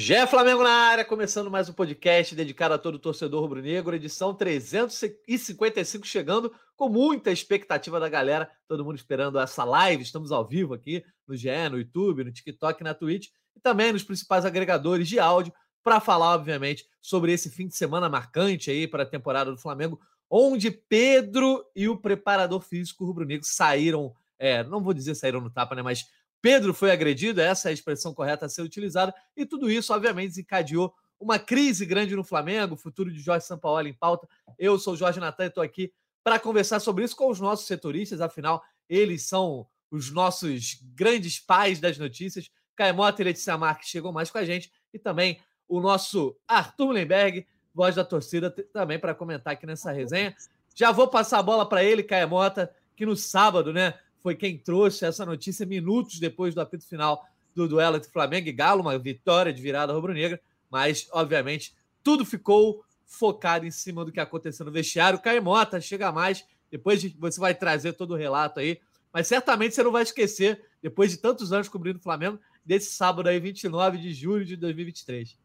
Gé Flamengo na área, começando mais um podcast dedicado a todo torcedor rubro-negro, edição 355 chegando com muita expectativa da galera, todo mundo esperando essa live, estamos ao vivo aqui no GE, no YouTube, no TikTok, na Twitch e também nos principais agregadores de áudio para falar, obviamente, sobre esse fim de semana marcante aí para a temporada do Flamengo, onde Pedro e o preparador físico rubro-negro saíram, é, não vou dizer saíram no tapa, né, mas Pedro foi agredido, essa é a expressão correta a ser utilizada, e tudo isso, obviamente, desencadeou uma crise grande no Flamengo, o futuro de Jorge Sampaoli em pauta. Eu sou Jorge Natan e estou aqui para conversar sobre isso com os nossos setoristas, afinal, eles são os nossos grandes pais das notícias. Caemota e Letícia Marques chegou mais com a gente, e também o nosso Arthur Lemberg, voz da torcida, também para comentar aqui nessa resenha. Já vou passar a bola para ele, Caemota, que no sábado, né? Foi quem trouxe essa notícia minutos depois do apito final do duelo entre Flamengo e Galo, uma vitória de virada rubro-negra, mas, obviamente, tudo ficou focado em cima do que aconteceu no vestiário. Caimota, chega mais, depois de, você vai trazer todo o relato aí, mas certamente você não vai esquecer, depois de tantos anos cobrindo o Flamengo, desse sábado aí, 29 de julho de 2023.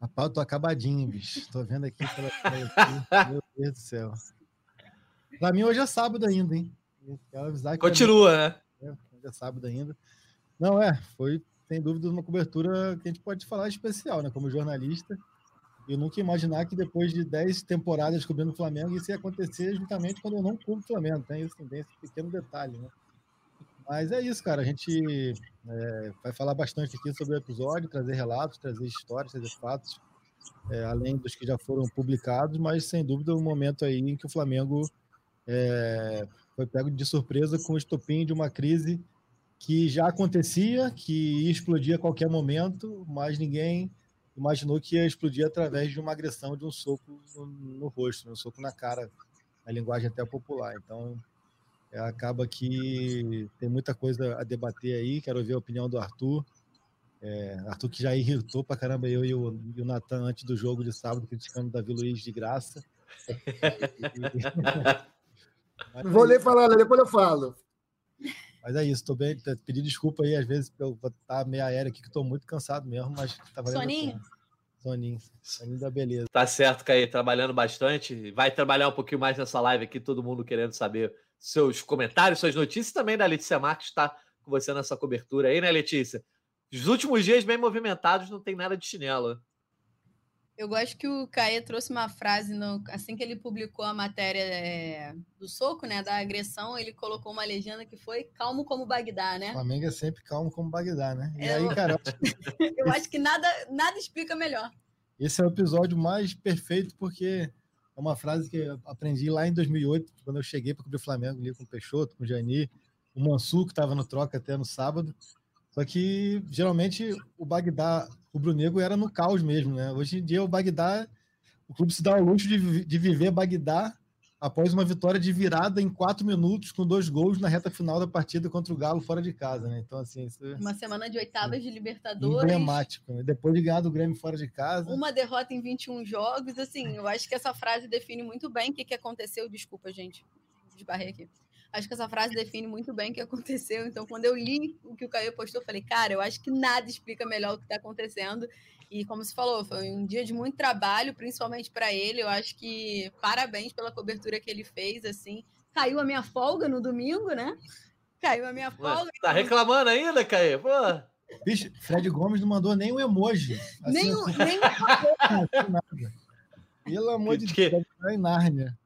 Rapaz, eu tô acabadinho, bicho. Tô vendo aqui pela. Meu Deus do céu. Pra mim, hoje é sábado ainda, hein? Continua, né? É, é sábado ainda. Não, é, foi, sem dúvida, uma cobertura que a gente pode falar especial, né? Como jornalista. Eu nunca ia imaginar que depois de 10 temporadas cobrindo o Flamengo, isso ia acontecer justamente quando eu não cubro o Flamengo. Tem, isso, tem esse pequeno detalhe, né? Mas é isso, cara. A gente é, vai falar bastante aqui sobre o episódio, trazer relatos, trazer histórias, trazer fatos, é, além dos que já foram publicados, mas sem dúvida um momento aí em que o Flamengo é, foi pego de surpresa com o estopim de uma crise que já acontecia, que ia explodir a qualquer momento, mas ninguém imaginou que ia explodir através de uma agressão, de um soco no, no rosto, né? um soco na cara, a linguagem até popular. Então, é, acaba que tem muita coisa a debater aí. Quero ver a opinião do Arthur. É, Arthur que já irritou pra caramba eu e o, e o Natan antes do jogo de sábado, criticando o Davi Luiz de graça. Não vou nem falar, depois eu falo. Mas é isso, tô bem. Pedir desculpa aí, às vezes, eu vou estar meio aéreo aqui, que estou muito cansado mesmo, mas tá valendo. Soninho? Soninho. Soninho da beleza. Tá certo, Caí, trabalhando bastante. Vai trabalhar um pouquinho mais nessa live aqui, todo mundo querendo saber seus comentários, suas notícias. Também da Letícia Marques está com você nessa cobertura aí, né, Letícia? Os últimos dias bem movimentados, não tem nada de chinelo. Eu gosto que o Caê trouxe uma frase, no, assim que ele publicou a matéria é, do soco, né, da agressão, ele colocou uma legenda que foi calmo como Bagdá, né? O Flamengo é sempre calmo como Bagdá, né? E é, aí, cara... eu acho que nada, nada explica melhor. Esse é o episódio mais perfeito porque é uma frase que eu aprendi lá em 2008, quando eu cheguei para cobrir o Flamengo ali com o Peixoto, com o Jani, o Mansur, que estava no troca até no sábado. Só que geralmente o Bagdá rubro-negro era no caos mesmo, né? Hoje em dia o Bagdá, o clube se dá o luxo de, de viver Bagdá após uma vitória de virada em quatro minutos com dois gols na reta final da partida contra o Galo fora de casa, né? Então assim, isso, uma semana de oitavas de Libertadores, emblemático, né? depois de ganhar do Grêmio fora de casa, uma derrota em 21 jogos, assim, eu acho que essa frase define muito bem o que, que aconteceu. Desculpa, gente, desbarrei aqui. Acho que essa frase define muito bem o que aconteceu. Então, quando eu li o que o Caio postou, eu falei, cara, eu acho que nada explica melhor o que está acontecendo. E como se falou, foi um dia de muito trabalho, principalmente para ele. Eu acho que parabéns pela cobertura que ele fez. Assim, caiu a minha folga no domingo, né? Caiu a minha folga. Tá reclamando ainda, Caio? Pô. Bicho, Fred Gomes não mandou nem um emoji. Assim, nem, um, nem um... Pelo amor de Deus, tá em Nárnia.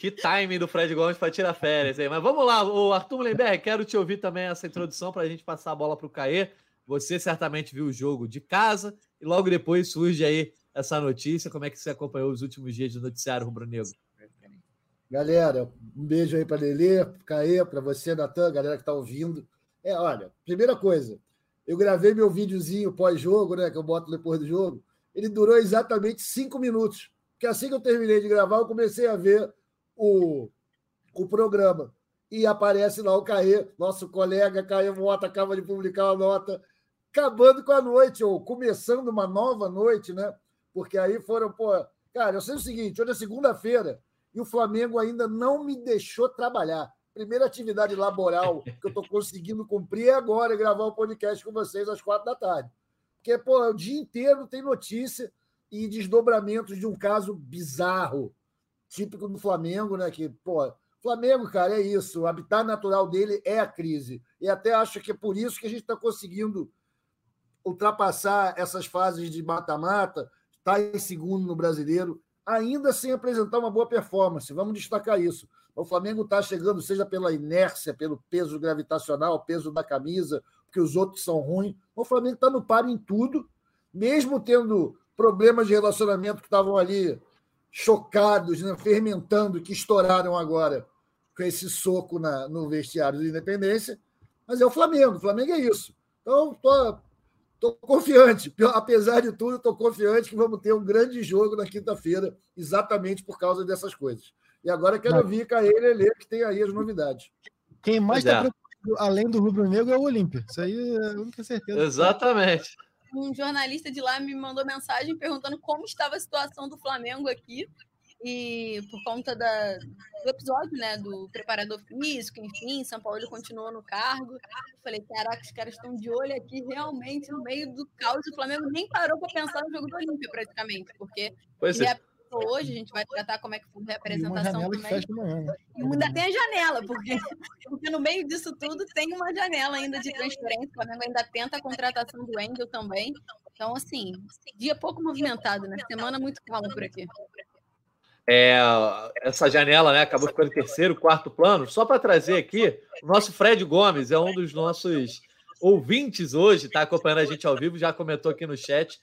Que time do Fred Gomes para tirar férias aí. Mas vamos lá, o Arthur Lemberg, quero te ouvir também essa introdução para a gente passar a bola para o Caê. Você certamente viu o jogo de casa e logo depois surge aí essa notícia. Como é que você acompanhou os últimos dias do noticiário rubro-negro? Galera, um beijo aí para Lelê, Caê, para você, Natan, galera que está ouvindo. É, olha, primeira coisa, eu gravei meu videozinho pós-jogo, né, que eu boto depois do jogo. Ele durou exatamente cinco minutos. Porque assim que eu terminei de gravar, eu comecei a ver o, o programa. E aparece lá o Caê, nosso colega Caê Mota, acaba de publicar uma nota, acabando com a noite, ou começando uma nova noite, né? Porque aí foram, pô. Cara, eu sei o seguinte: hoje é segunda-feira e o Flamengo ainda não me deixou trabalhar. Primeira atividade laboral que eu estou conseguindo cumprir é agora, gravar o um podcast com vocês às quatro da tarde. Porque, pô, o dia inteiro tem notícia e desdobramentos de um caso bizarro, típico do Flamengo, né? Que, pô, Flamengo, cara, é isso. O habitat natural dele é a crise. E até acho que é por isso que a gente está conseguindo ultrapassar essas fases de mata-mata, estar tá em segundo no brasileiro, ainda sem apresentar uma boa performance. Vamos destacar isso. O Flamengo está chegando, seja pela inércia, pelo peso gravitacional, peso da camisa, porque os outros são ruins. O Flamengo está no paro em tudo, mesmo tendo problemas de relacionamento que estavam ali chocados, né, fermentando, que estouraram agora com esse soco na, no vestiário da Independência. Mas é o Flamengo, o Flamengo é isso. Então, tô, tô confiante, apesar de tudo, estou confiante que vamos ter um grande jogo na quinta-feira, exatamente por causa dessas coisas. E agora quero ouvir com ele, Lê, que tem aí as novidades. Quem mais está é. preocupado, além do Rubro Negro, é o Olímpia. Isso aí é a única certeza. Exatamente. Um jornalista de lá me mandou mensagem perguntando como estava a situação do Flamengo aqui. E por conta da, do episódio, né, do preparador físico, enfim, São Paulo continuou no cargo. Falei, caraca, os caras estão de olho aqui realmente no meio do caos. O Flamengo nem parou para pensar no jogo do Olímpia, praticamente, porque pois é hoje, a gente vai tratar como é que foi a representação também. Né? E ainda tem a janela, porque, porque no meio disso tudo tem uma janela ainda de transferência. O Flamengo ainda tenta a contratação do Wendel também. Então, assim, dia pouco movimentado, né? Semana muito calma por aqui. É, essa janela né, acabou ficando em terceiro, quarto plano. Só para trazer aqui, o nosso Fred Gomes é um dos nossos ouvintes hoje, está acompanhando a gente ao vivo, já comentou aqui no chat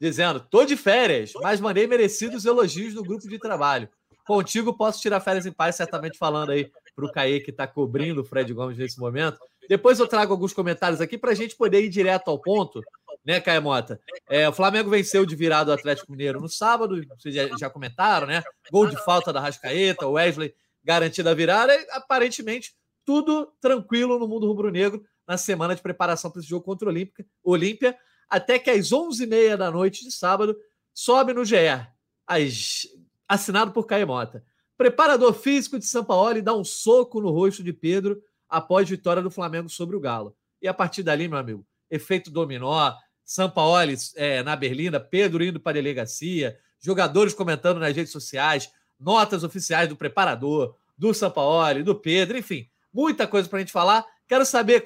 dizendo: tô de férias, mas mandei merecidos elogios no grupo de trabalho. Contigo posso tirar férias em paz, certamente falando aí para o Caê que está cobrindo o Fred Gomes nesse momento. Depois eu trago alguns comentários aqui para a gente poder ir direto ao ponto, né, Caê Mota? É, o Flamengo venceu de virado o Atlético Mineiro no sábado, vocês já, já comentaram, né? Gol de falta da Rascaeta, Wesley garantida a virada, e aparentemente tudo tranquilo no mundo rubro-negro na semana de preparação para esse jogo contra o Olímpia até que às 11h30 da noite de sábado sobe no GE, as... assinado por Caemota. Preparador físico de São Paulo dá um soco no rosto de Pedro após vitória do Flamengo sobre o Galo. E a partir dali, meu amigo, efeito dominó, São Paulo é, na Berlinda, Pedro indo para a delegacia, jogadores comentando nas redes sociais, notas oficiais do preparador, do São Paulo, do Pedro, enfim, muita coisa para a gente falar. Quero saber,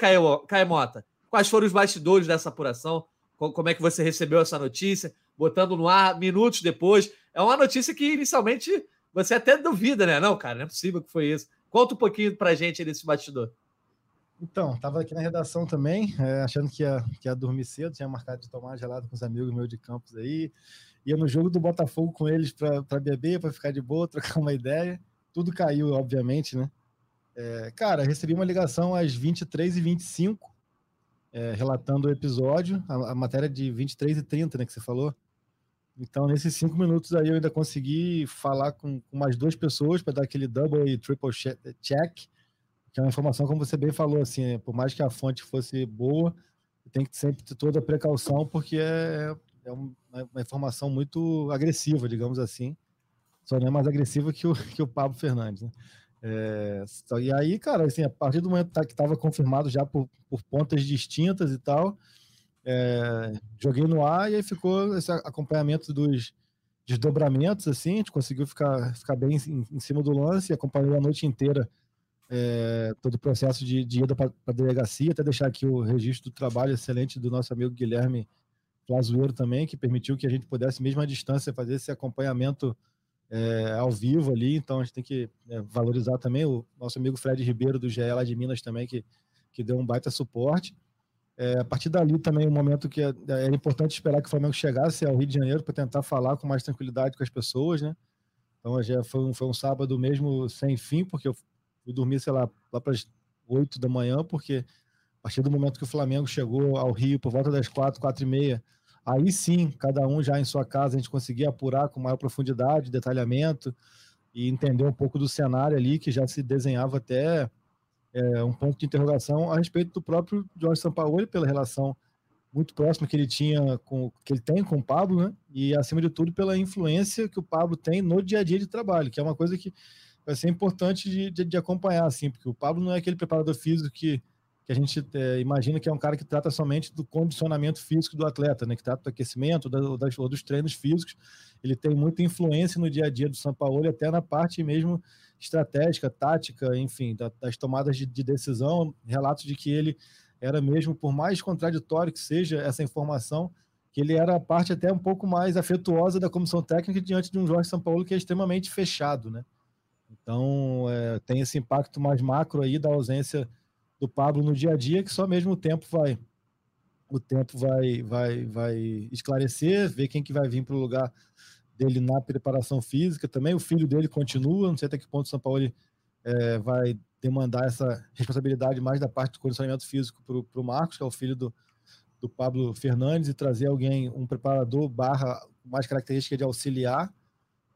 Caemota, quais foram os bastidores dessa apuração, como é que você recebeu essa notícia, botando no ar minutos depois. É uma notícia que inicialmente você até duvida, né? Não, cara, não é possível que foi isso. Conta um pouquinho pra gente desse bastidor. Então, estava aqui na redação também, é, achando que ia, que ia dormir cedo, tinha marcado de tomar gelado com os amigos meus de campus aí. Ia no jogo do Botafogo com eles para beber, para ficar de boa, trocar uma ideia. Tudo caiu, obviamente, né? É, cara, recebi uma ligação às 23h25 é, relatando o episódio, a, a, matéria de 23 e 30, né, que você falou. Então, nesses cinco minutos aí, eu ainda consegui falar com, com mais duas pessoas para dar aquele double e triple check, que é uma informação, como você bem falou, assim, é, por mais que a fonte fosse boa, tem que sempre ter toda a precaução, porque é, é uma, uma, informação muito agressiva, digamos assim. Só não é mais agressiva que o, que o Pablo Fernandes, né? É, e aí, cara, assim, a partir do momento que estava confirmado já por, por, pontas distintas e tal, é, joguei no ar e aí ficou esse acompanhamento dos desdobramentos, assim, a gente conseguiu ficar, ficar bem em, em cima do lance e acompanhou a noite inteira é, todo o processo de, de ida para a delegacia, até deixar aqui o registro do trabalho excelente do nosso amigo Guilherme Plazueiro também, que permitiu que a gente pudesse, mesmo à distância, fazer esse acompanhamento é, ao vivo ali, então a gente tem que é, valorizar também o nosso amigo Fred Ribeiro do GE lá de Minas também, que, que deu um baita suporte. É, a partir dali também o um momento que é, era importante esperar que o Flamengo chegasse ao Rio de Janeiro para tentar falar com mais tranquilidade com as pessoas, né? Então já foi um, foi um sábado mesmo sem fim, porque eu fui dormir, sei lá, lá para as 8 da manhã, porque a partir do momento que o Flamengo chegou ao Rio por volta das quatro, quatro e meia, Aí sim, cada um já em sua casa, a gente conseguia apurar com maior profundidade, detalhamento e entender um pouco do cenário ali, que já se desenhava até é, um ponto de interrogação a respeito do próprio Jorge Sampaoli, pela relação muito próxima que ele tinha com que ele tem com o Pablo, né? E acima de tudo pela influência que o Pablo tem no dia a dia de trabalho, que é uma coisa que vai ser importante de, de, de acompanhar, assim, porque o Pablo não é aquele preparador físico que que a gente é, imagina que é um cara que trata somente do condicionamento físico do atleta, né? Que trata do aquecimento da, das, dos treinos físicos. Ele tem muita influência no dia a dia do São Paulo, até na parte mesmo estratégica, tática, enfim, da, das tomadas de, de decisão. Relatos de que ele era mesmo, por mais contraditório que seja essa informação, que ele era a parte até um pouco mais afetuosa da comissão técnica diante de um Jorge São Paulo que é extremamente fechado, né? Então, é, tem esse impacto mais macro aí da ausência do Pablo no dia a dia, que só mesmo o tempo vai o tempo vai vai vai esclarecer, ver quem que vai vir para o lugar dele na preparação física também. O filho dele continua, não sei até que ponto o São Paulo é, vai demandar essa responsabilidade mais da parte do condicionamento físico para o Marcos, que é o filho do, do Pablo Fernandes, e trazer alguém, um preparador barra mais característica de auxiliar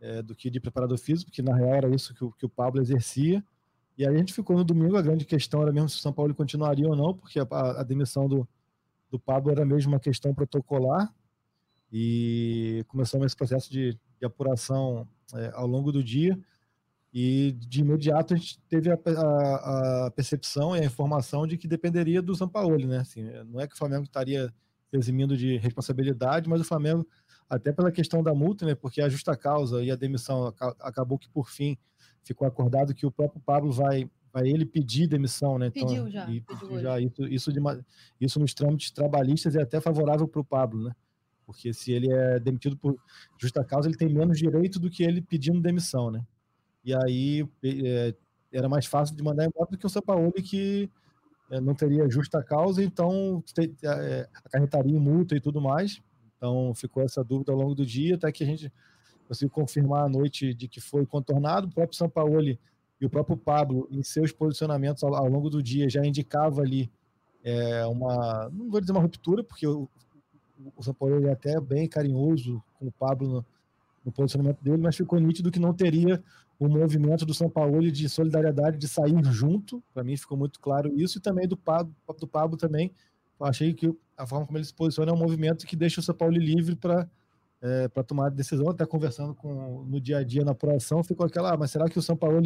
é, do que de preparador físico, porque na real era isso que o, que o Pablo exercia. E aí a gente ficou no domingo, a grande questão era mesmo se o São Paulo continuaria ou não, porque a, a demissão do, do Pablo era mesmo uma questão protocolar, e começamos esse processo de, de apuração é, ao longo do dia. E de imediato a gente teve a, a, a, percepção e a informação de que dependeria do São Paulo, né? Assim, não é que o Flamengo estaria eximindo de responsabilidade, mas o Flamengo, até pela questão da multa, né? Porque a justa causa e a demissão acabou que por fim ficou acordado que o próprio Pablo vai vai ele pedir demissão, né? Então, pediu já. E, pediu já isso, isso, de, isso nos trâmites trabalhistas é até favorável para o Pablo, né? Porque se ele é demitido por justa causa, ele tem menos direito do que ele pedindo demissão, né? E aí é, era mais fácil de mandar embora do que o Sampaoli, que é, não teria justa causa, então é, acarretaria multa e tudo mais. Então ficou essa dúvida ao longo do dia, até que a gente conseguiu confirmar à noite de que foi contornado. O próprio Sampaoli e o próprio Pablo, em seus posicionamentos ao, ao longo do dia, já indicava ali é, uma, não vou dizer uma ruptura, porque o, o Sampaoli é até bem carinhoso com o Pablo no, no posicionamento dele, mas ficou nítido que não teria o movimento do São Paulo de solidariedade de sair junto, para mim ficou muito claro isso, e também do Pablo, do Pablo também, achei que a forma como ele se posiciona é um movimento que deixa o São Paulo livre para é, para tomar decisão, até conversando com no dia a dia na apuração, ficou aquela, ah, mas será que o São Paulo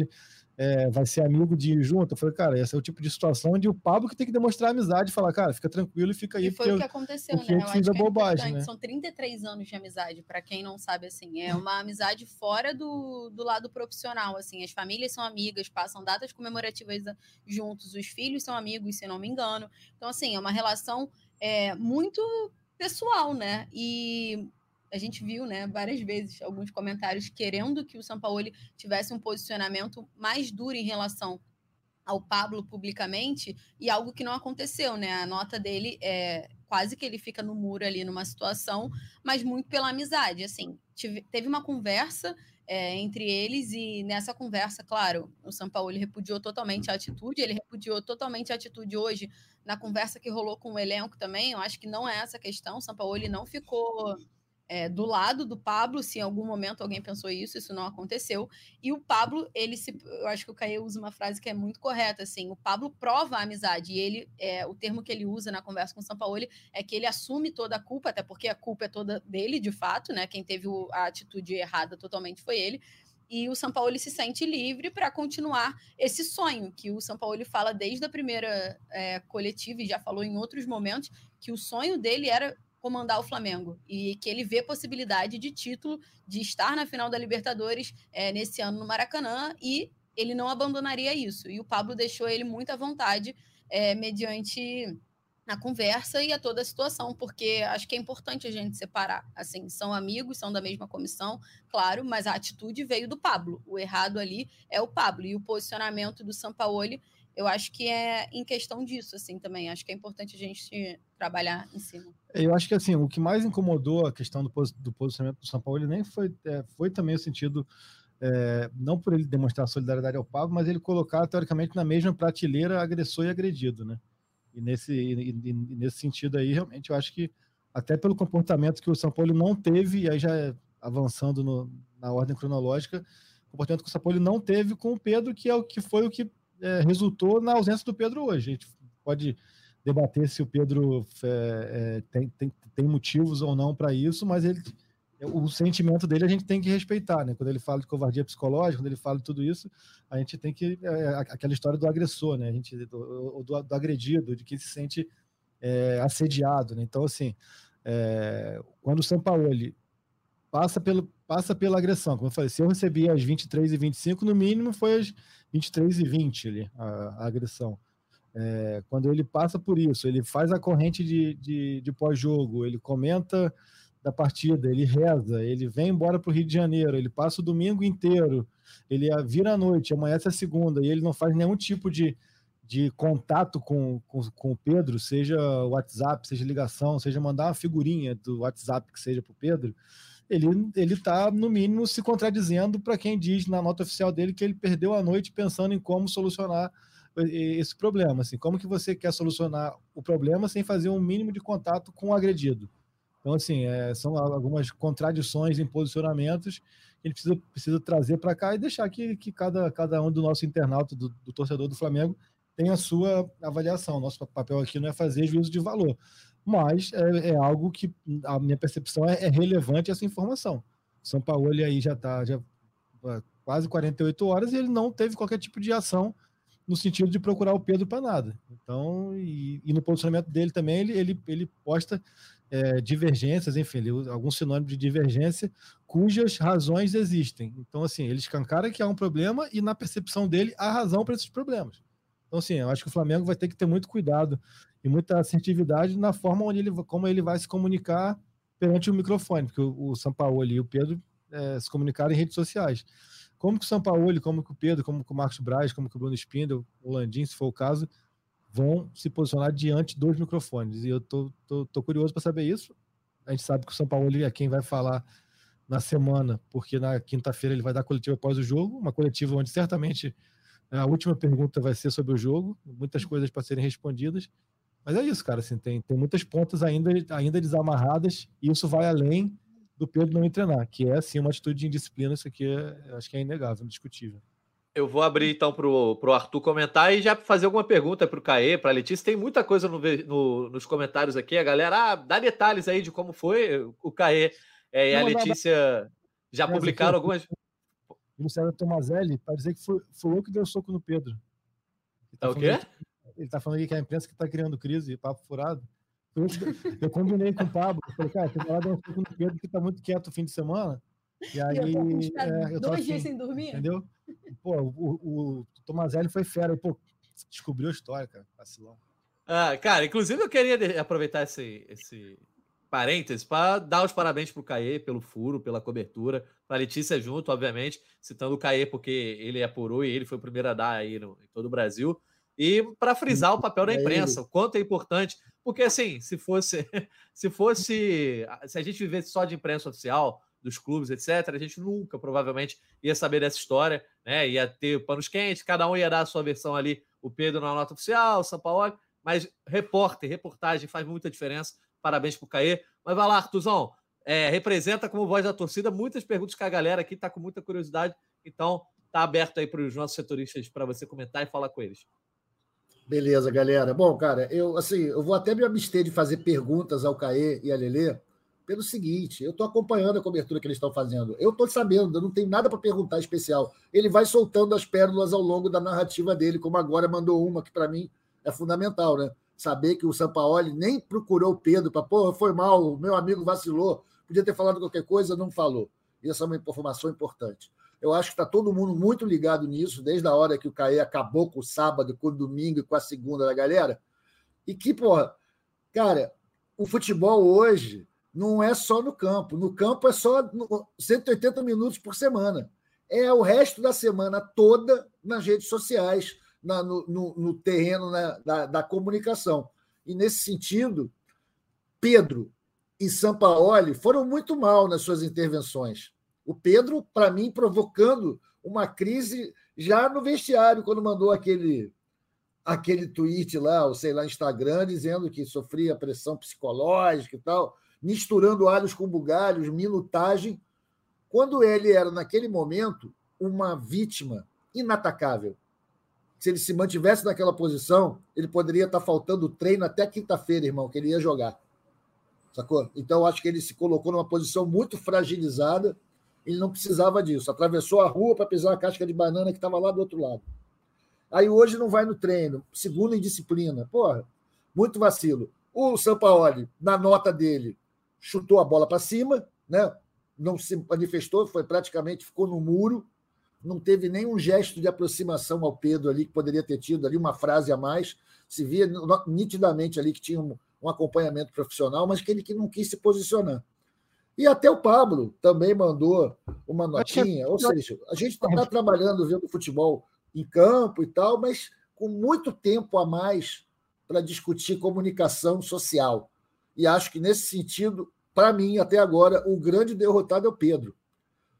é, vai ser amigo de ir junto. Eu falei, cara, esse é o tipo de situação onde o Pablo que tem que demonstrar amizade falar, cara, fica tranquilo e fica aí. E foi o que aconteceu, né? Eu, eu fiz a é bobagem, né? São 33 anos de amizade, para quem não sabe, assim. É uma amizade fora do, do lado profissional, assim. As famílias são amigas, passam datas comemorativas juntos, os filhos são amigos, se não me engano. Então, assim, é uma relação é, muito pessoal, né? E a gente viu, né, várias vezes alguns comentários querendo que o Sampaoli tivesse um posicionamento mais duro em relação ao Pablo publicamente e algo que não aconteceu, né? A nota dele é quase que ele fica no muro ali numa situação, mas muito pela amizade. Assim, tive, teve uma conversa é, entre eles e nessa conversa, claro, o São Paulo repudiou totalmente a atitude, ele repudiou totalmente a atitude hoje na conversa que rolou com o elenco também. Eu acho que não é essa questão. O São Paulo não ficou é, do lado do Pablo, se em algum momento alguém pensou isso, isso não aconteceu. E o Pablo, ele se. Eu acho que o Caio usa uma frase que é muito correta, assim. O Pablo prova a amizade. E ele, é, o termo que ele usa na conversa com o Sampaoli é que ele assume toda a culpa, até porque a culpa é toda dele, de fato, né? Quem teve a atitude errada totalmente foi ele. E o São Paulo se sente livre para continuar esse sonho que o São Paulo fala desde a primeira é, coletiva e já falou em outros momentos que o sonho dele era comandar o Flamengo e que ele vê possibilidade de título, de estar na final da Libertadores é, nesse ano no Maracanã e ele não abandonaria isso. E o Pablo deixou ele muito à vontade é, mediante a conversa e a toda a situação, porque acho que é importante a gente separar. Assim, são amigos, são da mesma comissão, claro, mas a atitude veio do Pablo. O errado ali é o Pablo e o posicionamento do Sampaoli eu acho que é em questão disso, assim, também. Acho que é importante a gente trabalhar em cima. É, eu acho que, assim, o que mais incomodou a questão do, do posicionamento do São Paulo ele nem foi, é, foi também o sentido, é, não por ele demonstrar solidariedade ao Pablo, mas ele colocar, teoricamente, na mesma prateleira agressor e agredido, né? E nesse, e, e, nesse sentido aí, realmente, eu acho que, até pelo comportamento que o São Paulo não teve, e aí já avançando no, na ordem cronológica, comportamento que o São Paulo não teve com o Pedro, que é o que foi o que é, resultou na ausência do Pedro hoje. A gente pode debater se o Pedro é, é, tem, tem, tem motivos ou não para isso, mas ele o sentimento dele a gente tem que respeitar, né? Quando ele fala de covardia psicológica, quando ele fala de tudo isso, a gente tem que. É, aquela história do agressor, né? A gente, do, do, do agredido, de que se sente é, assediado, né? Então, assim, é, quando o Sampaoli passa, pelo, passa pela agressão, como eu falei, se eu recebi às 23 e 25 no mínimo foi às 23 e 20 ali, a, a agressão. É, quando ele passa por isso, ele faz a corrente de, de, de pós-jogo, ele comenta da partida, ele reza, ele vem embora para o Rio de Janeiro, ele passa o domingo inteiro, ele vira a noite, amanhece a segunda, e ele não faz nenhum tipo de, de contato com, com, com o Pedro, seja WhatsApp, seja ligação, seja mandar uma figurinha do WhatsApp que seja para o Pedro, ele ele está no mínimo se contradizendo para quem diz na nota oficial dele que ele perdeu a noite pensando em como solucionar esse problema, assim, como que você quer solucionar o problema sem fazer um mínimo de contato com o agredido? Então, assim, é, são algumas contradições em posicionamentos que a gente precisa, precisa trazer para cá e deixar que, que cada, cada um do nosso internauta, do, do torcedor do Flamengo, tenha a sua avaliação. Nosso papel aqui não é fazer juízo de valor, mas é, é algo que a minha percepção é, é relevante essa informação. São Paulo aí já está já, quase 48 horas e ele não teve qualquer tipo de ação no sentido de procurar o Pedro para nada. Então, e, e, no posicionamento dele também, ele, ele, ele posta é, divergências, enfim, ele algum sinônimo de divergência, cujas razões existem. Então, assim, ele escancara que há um problema e, na percepção dele, há razão para esses problemas. Então, assim, eu acho que o Flamengo vai ter que ter muito cuidado e muita assertividade na forma onde ele, como ele vai se comunicar perante o microfone, porque o, o Sampaoli e o Pedro é, se comunicaram em redes sociais. Como que o Sampaoli, como que o Pedro, como que o Marcos Braz, como que o Bruno Spindel, o Landim, se for o caso, vão se posicionar diante dos microfones. E eu tô, tô, tô curioso para saber isso. A gente sabe que o Sampaoli é quem vai falar na semana, porque na quinta-feira ele vai dar coletiva após o jogo, uma coletiva onde certamente a última pergunta vai ser sobre o jogo, muitas coisas para serem respondidas. Mas é isso, cara. Assim, tem, tem muitas pontas ainda, ainda desamarradas, e isso vai além do Pedro não treinar, que é assim uma atitude de indisciplina, isso aqui é, acho que é inegável, indiscutível. Eu vou abrir então para o Arthur comentar e já fazer alguma pergunta para o Caê, para a Letícia. Tem muita coisa no, no, nos comentários aqui. A galera, ah, dá detalhes aí de como foi o Caê é, e a Letícia já publicaram algumas. Luciano Tomazelli para dizer que foi, foi eu que deu soco no Pedro. Tá é o quê? Ele está falando aqui que é a imprensa que está criando crise, papo furado. Eu combinei com o Pablo, falei, cara, tem que dar um soco no Pedro que está muito quieto o fim de semana. E aí. É, eu dois dias assim, sem dormir? Entendeu? Pô, o, o Tomazelli foi fera. E, pô, descobriu a história, cara. Vacilão. Ah, cara, inclusive eu queria aproveitar esse, esse parênteses para dar os parabéns para o Caê pelo furo, pela cobertura, para a Letícia junto, obviamente, citando o Caê porque ele apurou e ele foi o primeiro a dar aí no, em todo o Brasil. E para frisar o papel da imprensa, o quanto é importante, porque assim, se fosse se fosse se a gente vivesse só de imprensa oficial, dos clubes, etc., a gente nunca provavelmente ia saber dessa história, né? Ia ter panos quentes, cada um ia dar a sua versão ali, o Pedro na nota oficial, o São Paulo, mas repórter, reportagem faz muita diferença. Parabéns para o Caê. Mas vai lá, Artuzão, é, representa como voz da torcida muitas perguntas que a galera aqui está com muita curiosidade, então tá aberto aí para os nossos setoristas para você comentar e falar com eles. Beleza, galera. Bom, cara, eu assim, eu vou até me abster de fazer perguntas ao Caê e a Lelê, pelo seguinte: eu estou acompanhando a cobertura que eles estão fazendo. Eu estou sabendo, eu não tenho nada para perguntar especial. Ele vai soltando as pérolas ao longo da narrativa dele, como agora mandou uma que para mim é fundamental, né? Saber que o Sampaoli nem procurou o Pedro para, pô, foi mal, meu amigo vacilou, podia ter falado qualquer coisa, não falou. Isso é uma informação importante. Eu acho que está todo mundo muito ligado nisso, desde a hora que o Caê acabou com o sábado, com o domingo e com a segunda da galera. E que, porra, cara, o futebol hoje não é só no campo. No campo é só 180 minutos por semana. É o resto da semana toda nas redes sociais, na, no, no, no, terreno né, da, da, comunicação. E nesse sentido, Pedro e Sampaoli foram muito mal nas suas intervenções. O Pedro, para mim, provocando uma crise já no vestiário, quando mandou aquele aquele tweet lá, ou sei lá, Instagram, dizendo que sofria pressão psicológica e tal misturando alhos com bugalhos, minutagem, quando ele era, naquele momento, uma vítima inatacável. Se ele se mantivesse naquela posição, ele poderia estar faltando treino até quinta-feira, irmão, que ele ia jogar. Sacou? Então, acho que ele se colocou numa posição muito fragilizada. Ele não precisava disso. Atravessou a rua para pisar a casca de banana que estava lá do outro lado. Aí hoje não vai no treino, segundo em disciplina. Porra, muito vacilo. O Sampaoli, na nota dele, chutou a bola para cima, né? não se manifestou, foi praticamente ficou no muro, não teve nenhum gesto de aproximação ao Pedro ali, que poderia ter tido ali uma frase a mais. Se via nitidamente ali que tinha um, um acompanhamento profissional, mas que ele que não quis se posicionar. E até o Pablo também mandou uma é notinha. Ou seja, a gente está trabalhando, vendo futebol em campo e tal, mas com muito tempo a mais para discutir comunicação social. E acho que, nesse sentido, para mim, até agora, o grande derrotado é o Pedro.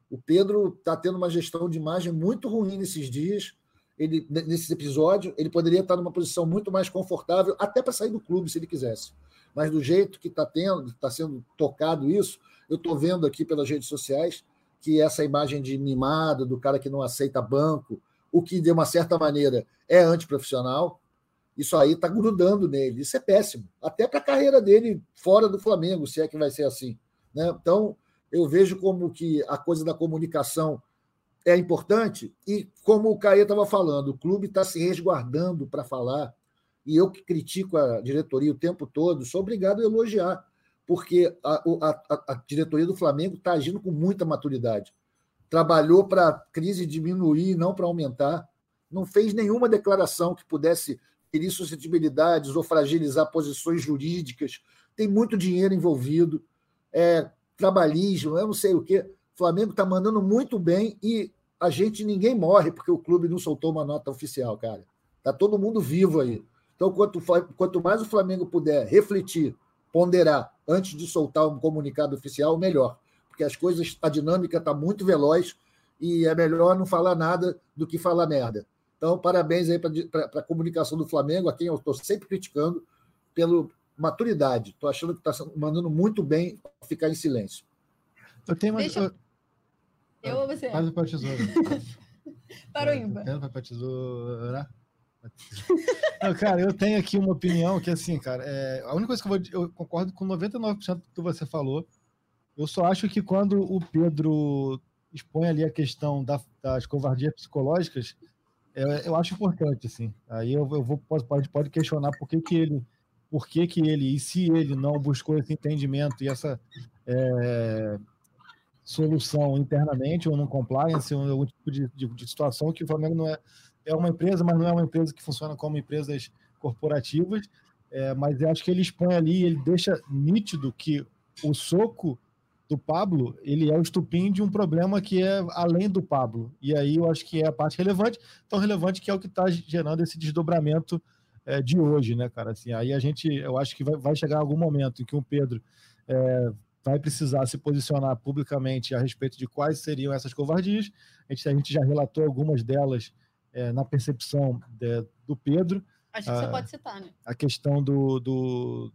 O Pedro está tendo uma gestão de imagem muito ruim nesses dias, ele, nesses episódios. Ele poderia estar numa posição muito mais confortável, até para sair do clube, se ele quisesse. Mas do jeito que está tendo, está sendo tocado isso, eu estou vendo aqui pelas redes sociais que essa imagem de mimado, do cara que não aceita banco, o que de uma certa maneira é antiprofissional, isso aí está grudando nele. Isso é péssimo, até para a carreira dele fora do Flamengo, se é que vai ser assim. Né? Então, eu vejo como que a coisa da comunicação é importante e, como o Caê estava falando, o clube está se resguardando para falar e eu que critico a diretoria o tempo todo, sou obrigado a elogiar, porque a, a, a diretoria do Flamengo está agindo com muita maturidade. Trabalhou para a crise diminuir, não para aumentar. Não fez nenhuma declaração que pudesse ferir suscetibilidades ou fragilizar posições jurídicas. Tem muito dinheiro envolvido, é, trabalhismo, eu não sei o quê. O Flamengo está mandando muito bem e a gente, ninguém morre porque o clube não soltou uma nota oficial, cara. Está todo mundo vivo aí. Então, quanto, quanto mais o Flamengo puder refletir, ponderar, antes de soltar um comunicado oficial, melhor. Porque as coisas, a dinâmica está muito veloz e é melhor não falar nada do que falar merda. Então, parabéns aí para a comunicação do Flamengo, a quem eu estou sempre criticando, pela maturidade. Estou achando que está mandando muito bem ficar em silêncio. Eu tenho uma. Deixa... Eu ou você? Faz o tesoura. para o ímpar. Para tesoura. Não, cara, eu tenho aqui uma opinião que, assim, cara, é, a única coisa que eu vou. Eu concordo com 99% do que você falou. Eu só acho que quando o Pedro expõe ali a questão da, das covardias psicológicas, é, eu acho importante, assim. Aí eu, eu vou, pode, pode questionar por que, que ele. Por que, que ele, e se ele não buscou esse entendimento e essa é, solução internamente, ou no compliance, ou algum tipo de, de, de situação que o Flamengo não é, é uma empresa, mas não é uma empresa que funciona como empresas corporativas. É, mas eu acho que ele expõe ali, ele deixa nítido que o soco do Pablo, ele é o estupim de um problema que é além do Pablo. E aí eu acho que é a parte relevante, tão relevante que é o que está gerando esse desdobramento é, de hoje, né, cara? Assim, aí a gente, eu acho que vai, vai chegar algum momento em que o Pedro é, vai precisar se posicionar publicamente a respeito de quais seriam essas covardias. A gente, a gente já relatou algumas delas é, na percepção de, do Pedro. Acho que você pode citar, né? A questão do, do,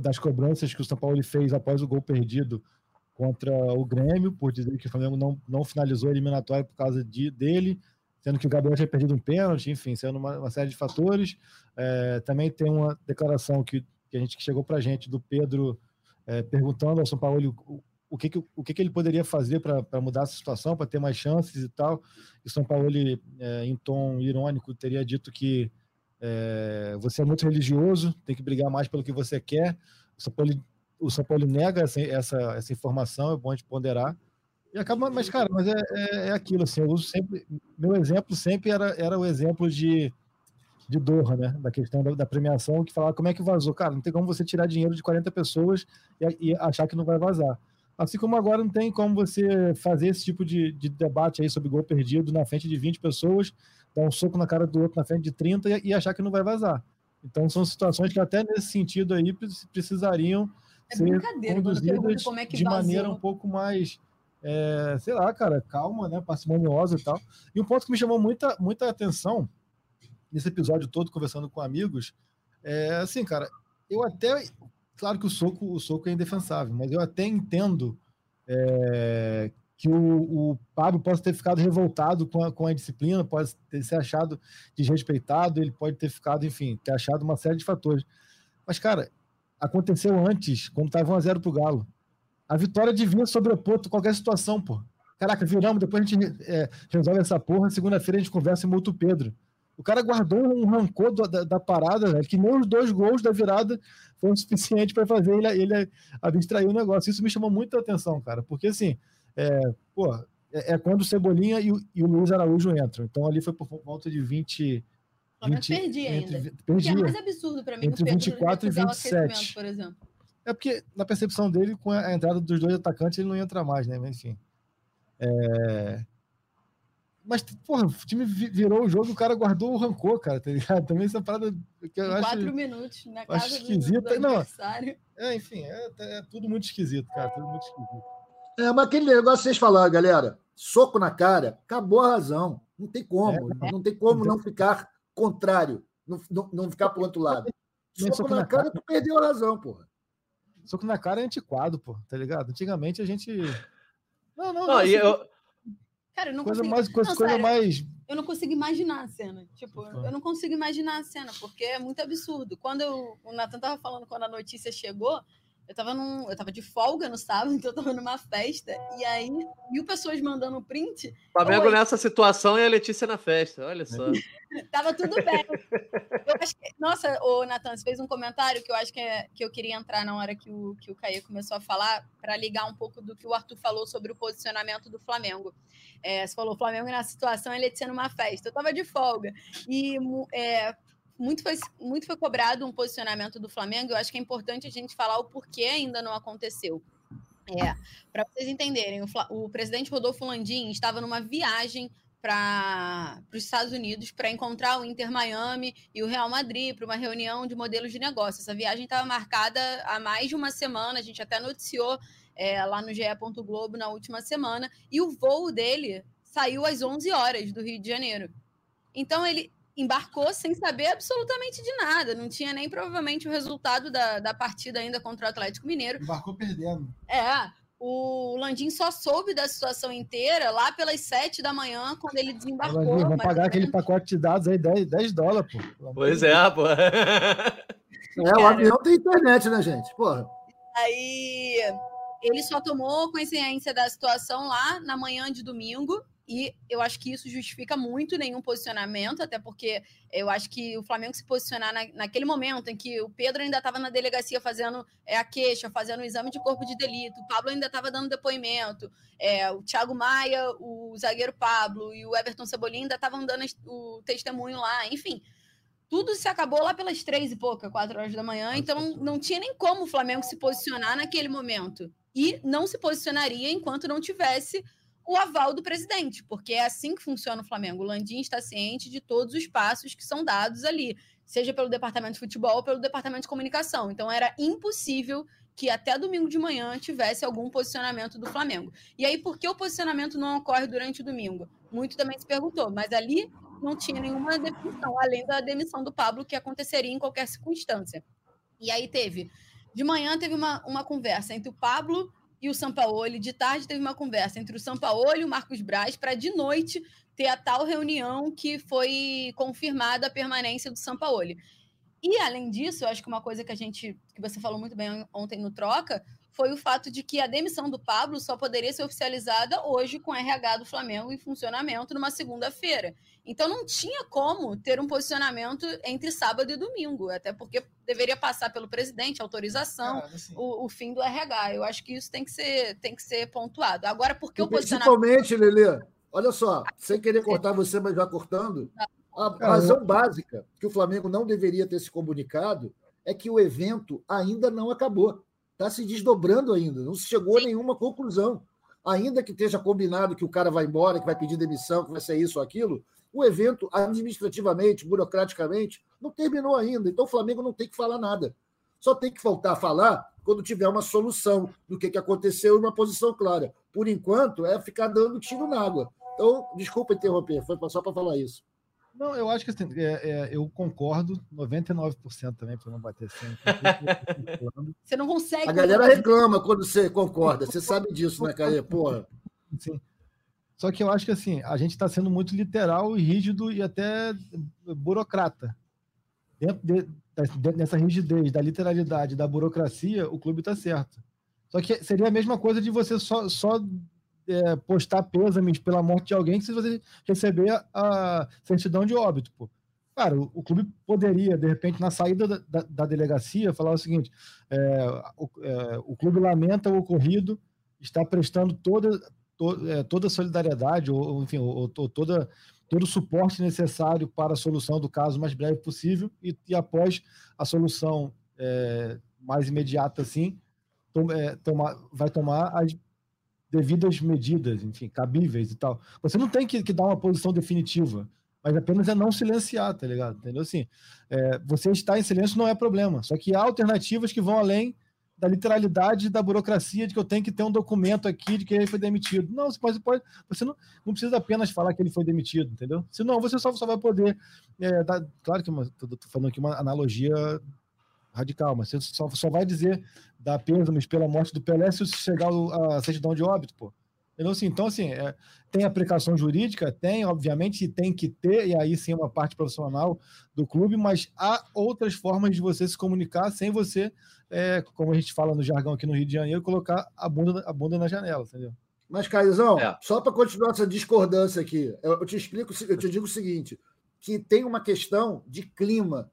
das cobranças que o São Paulo fez após o gol perdido contra o Grêmio, por dizer que o Flamengo não, não finalizou a eliminatória por causa de, dele, sendo que o Gabriel tinha perdido um pênalti, enfim, sendo uma, uma série de fatores. É, também tem uma declaração que, que a gente que chegou para a gente do Pedro é, perguntando ao São Paulo o, o que, que, o que, que ele poderia fazer para mudar essa situação, para ter mais chances e tal. E São Paulo, ele, é, em tom irônico, teria dito que é, você é muito religioso, tem que brigar mais pelo que você quer. O São Paulo, o São Paulo nega essa, essa, essa informação, é bom de ponderar. E acaba, mas, cara, mas é, é, é, aquilo, assim, eu uso sempre. Meu exemplo sempre era, era o exemplo de, de Doha, né? Da questão da, da, premiação, que falava como é que vazou. Cara, não tem como você tirar dinheiro de 40 pessoas e, e achar que não vai vazar. Assim como agora não tem como você fazer esse tipo de, de debate aí sobre gol perdido na frente de 20 pessoas, dar um soco na cara do outro na frente de 30 e, e achar que não vai vazar. Então são situações que até nesse sentido aí precisariam é ser conduzidas é de maneira um pouco mais, é, sei lá, cara, calma, né, parcimoniosa e tal. E um ponto que me chamou muita, muita atenção nesse episódio todo, conversando com amigos, é assim, cara, eu até Claro que o soco, o soco é indefensável, mas eu até entendo é, que o, o Pablo possa ter ficado revoltado com a, com a disciplina, pode ter se achado desrespeitado, ele pode ter ficado, enfim, ter achado uma série de fatores. Mas, cara, aconteceu antes, quando estava 1x0 pro Galo. A vitória devia sobrepor qualquer situação, pô. Caraca, viramos, depois a gente é, resolve essa porra. Segunda-feira a gente conversa em Multo Pedro. O cara guardou um rancor da, da, parada, né, que nem os dois gols da virada foram suficientes para fazer ele, ele abstrair o negócio. Isso me chamou muita atenção, cara, porque assim, é, pô, é, é quando o Cebolinha e o, e o Luiz Araújo entram. Então ali foi por volta de 20. 20 perdi ainda. Entre, perdi. O que é mais absurdo para mim. Entre 24 e 27. Por exemplo. É porque, na percepção dele, com a entrada dos dois atacantes, ele não entra mais, né? Mas, enfim. É... Mas, porra, o time virou o jogo e o cara guardou o rancor, cara, tá ligado? Também essa parada que eu acho. Quatro minutos na casa acho esquisita. do, do não, É, enfim, é, é, tudo muito esquisito, cara, tudo muito esquisito. É, mas aquele negócio que vocês falaram, galera, soco na cara, acabou a razão. Não tem como, é, não tem como não ficar contrário, não, não, não ficar pro outro lado. Soco, soco na, na cara, cara, tu perdeu a razão, porra. Soco na cara é antiquado, pô, tá ligado? Antigamente a gente. Não, não, não. não eu... Cara, eu não coisa consigo... mais, coisa, não, coisa mais. Eu não consigo imaginar a cena. Tipo, eu não consigo imaginar a cena, porque é muito absurdo. Quando eu, o Nathan tava falando quando a notícia chegou, eu tava, num, eu tava de folga no sábado, então eu tava numa festa, e aí mil pessoas mandando print. Flamengo Oi. nessa situação e a Letícia na festa, olha só. tava tudo bem. Eu acho que, nossa, o Natan, você fez um comentário que eu acho que, é, que eu queria entrar na hora que o, que o Caio começou a falar, para ligar um pouco do que o Arthur falou sobre o posicionamento do Flamengo. É, você falou, Flamengo nessa situação, ele tinha numa festa. Eu tava de folga. E é, muito foi, muito foi cobrado um posicionamento do Flamengo. Eu acho que é importante a gente falar o porquê ainda não aconteceu. É, para vocês entenderem, o, o, presidente Rodolfo Landim estava numa viagem para os Estados Unidos para encontrar o Inter Miami e o Real Madrid para uma reunião de modelos de negócio. Essa viagem estava marcada há mais de uma semana, a gente até noticiou é, lá no GE. Globo na última semana, e o voo dele saiu às 11 horas do Rio de Janeiro. Então ele embarcou sem saber absolutamente de nada. Não tinha nem provavelmente o resultado da, da partida ainda contra o Atlético Mineiro. Embarcou perdendo. É. O Landim só soube da situação inteira lá pelas sete da manhã, quando ele desembarcou. Landim, vamos pagar aquele pacote de dados aí, 10, 10 dólares, pô. Pois é, pô. É, o avião tem internet, né, gente? Porra. Aí ele só tomou consciência da situação lá na manhã de domingo. E eu acho que isso justifica muito nenhum posicionamento, até porque eu acho que o Flamengo se posicionar na, naquele momento em que o Pedro ainda estava na delegacia fazendo é, a queixa, fazendo o exame de corpo de delito, o Pablo ainda estava dando depoimento, é, o Thiago Maia, o zagueiro Pablo e o Everton Cebolinha ainda estavam dando o testemunho lá, enfim. Tudo se acabou lá pelas três e pouca, quatro horas da manhã, então não tinha nem como o Flamengo se posicionar naquele momento. E não se posicionaria enquanto não tivesse o aval do presidente, porque é assim que funciona o Flamengo. O Landim está ciente de todos os passos que são dados ali, seja pelo departamento de futebol ou pelo departamento de comunicação. Então era impossível que até domingo de manhã tivesse algum posicionamento do Flamengo. E aí, por que o posicionamento não ocorre durante o domingo? Muito também se perguntou, mas ali não tinha nenhuma definição, além da demissão do Pablo, que aconteceria em qualquer circunstância. E aí teve, de manhã teve uma, uma conversa entre o Pablo e o Sampaoli. De tarde teve uma conversa entre o Sampaoli e o Marcos Braz para de noite ter a tal reunião que foi confirmada a permanência do Sampaoli. E além disso, eu acho que uma coisa que a gente, que você falou muito bem ontem no troca, foi o fato de que a demissão do Pablo só poderia ser oficializada hoje com o RH do Flamengo em funcionamento numa segunda-feira. Então não tinha como ter um posicionamento entre sábado e domingo, até porque deveria passar pelo presidente, autorização, assim. o, o, fim do RH. Eu acho que isso tem que ser, tem que ser pontuado. Agora, por que o posicionamento. Principalmente, Lelê, olha só, sem querer cortar você, mas já cortando, a razão básica que o Flamengo não deveria ter se comunicado é que o evento ainda não acabou. Está se desdobrando ainda, não se chegou a nenhuma conclusão. Ainda que esteja combinado que o cara vai embora, que vai pedir demissão, que vai ser isso ou aquilo, o evento, administrativamente, burocraticamente, não terminou ainda. Então o Flamengo não tem que falar nada. Só tem que voltar a falar quando tiver uma solução do que, que aconteceu e uma posição clara. Por enquanto, é ficar dando tiro na água. Então, desculpa interromper, foi só para falar isso. Não, eu acho que assim, é, é, eu concordo 99% também, para não bater 100%. Você não consegue. A galera reclama quando você concorda, você sabe disso, né, Caê? Porra. Sim. Só que eu acho que assim, a gente está sendo muito literal e rígido e até burocrata. Dentro de, nessa rigidez da literalidade, da burocracia, o clube está certo. Só que seria a mesma coisa de você só, só é, postar pêsames pela morte de alguém se você receber a, certidão de óbito. Pô. Cara, o, o, clube poderia, de repente, na saída da, da, da delegacia, falar o seguinte: é, o, é, o, clube lamenta o ocorrido, está prestando toda, to, é, toda a solidariedade, ou, enfim, ou, ou, toda, todo o suporte necessário para a solução do caso mais breve possível, e, e após a solução é, mais imediata, assim, é, tomar, vai tomar as devidas medidas, enfim, cabíveis e tal. Você não tem que, que dar uma posição definitiva, mas apenas é não silenciar, tá ligado? Entendeu? Assim, é, você estar em silêncio não é problema, só que há alternativas que vão além da literalidade da burocracia de que eu tenho que ter um documento aqui de que ele foi demitido. Não, você pode, pode você não, não precisa apenas falar que ele foi demitido, entendeu? Senão você só, só vai poder é, dar, claro que estou falando aqui uma analogia radical, mas você só, só vai dizer da pêsames pela morte do Pelé se chegar a certidão de óbito, pô. Então, assim, então, assim é, tem aplicação jurídica? Tem, obviamente, e tem que ter, e aí sim é uma parte profissional do clube, mas há outras formas de você se comunicar sem você, é, como a gente fala no jargão aqui no Rio de Janeiro, colocar a bunda, a bunda na janela, entendeu? Mas, Caizão, é. só para continuar essa discordância aqui, eu te explico, eu te digo o seguinte: que tem uma questão de clima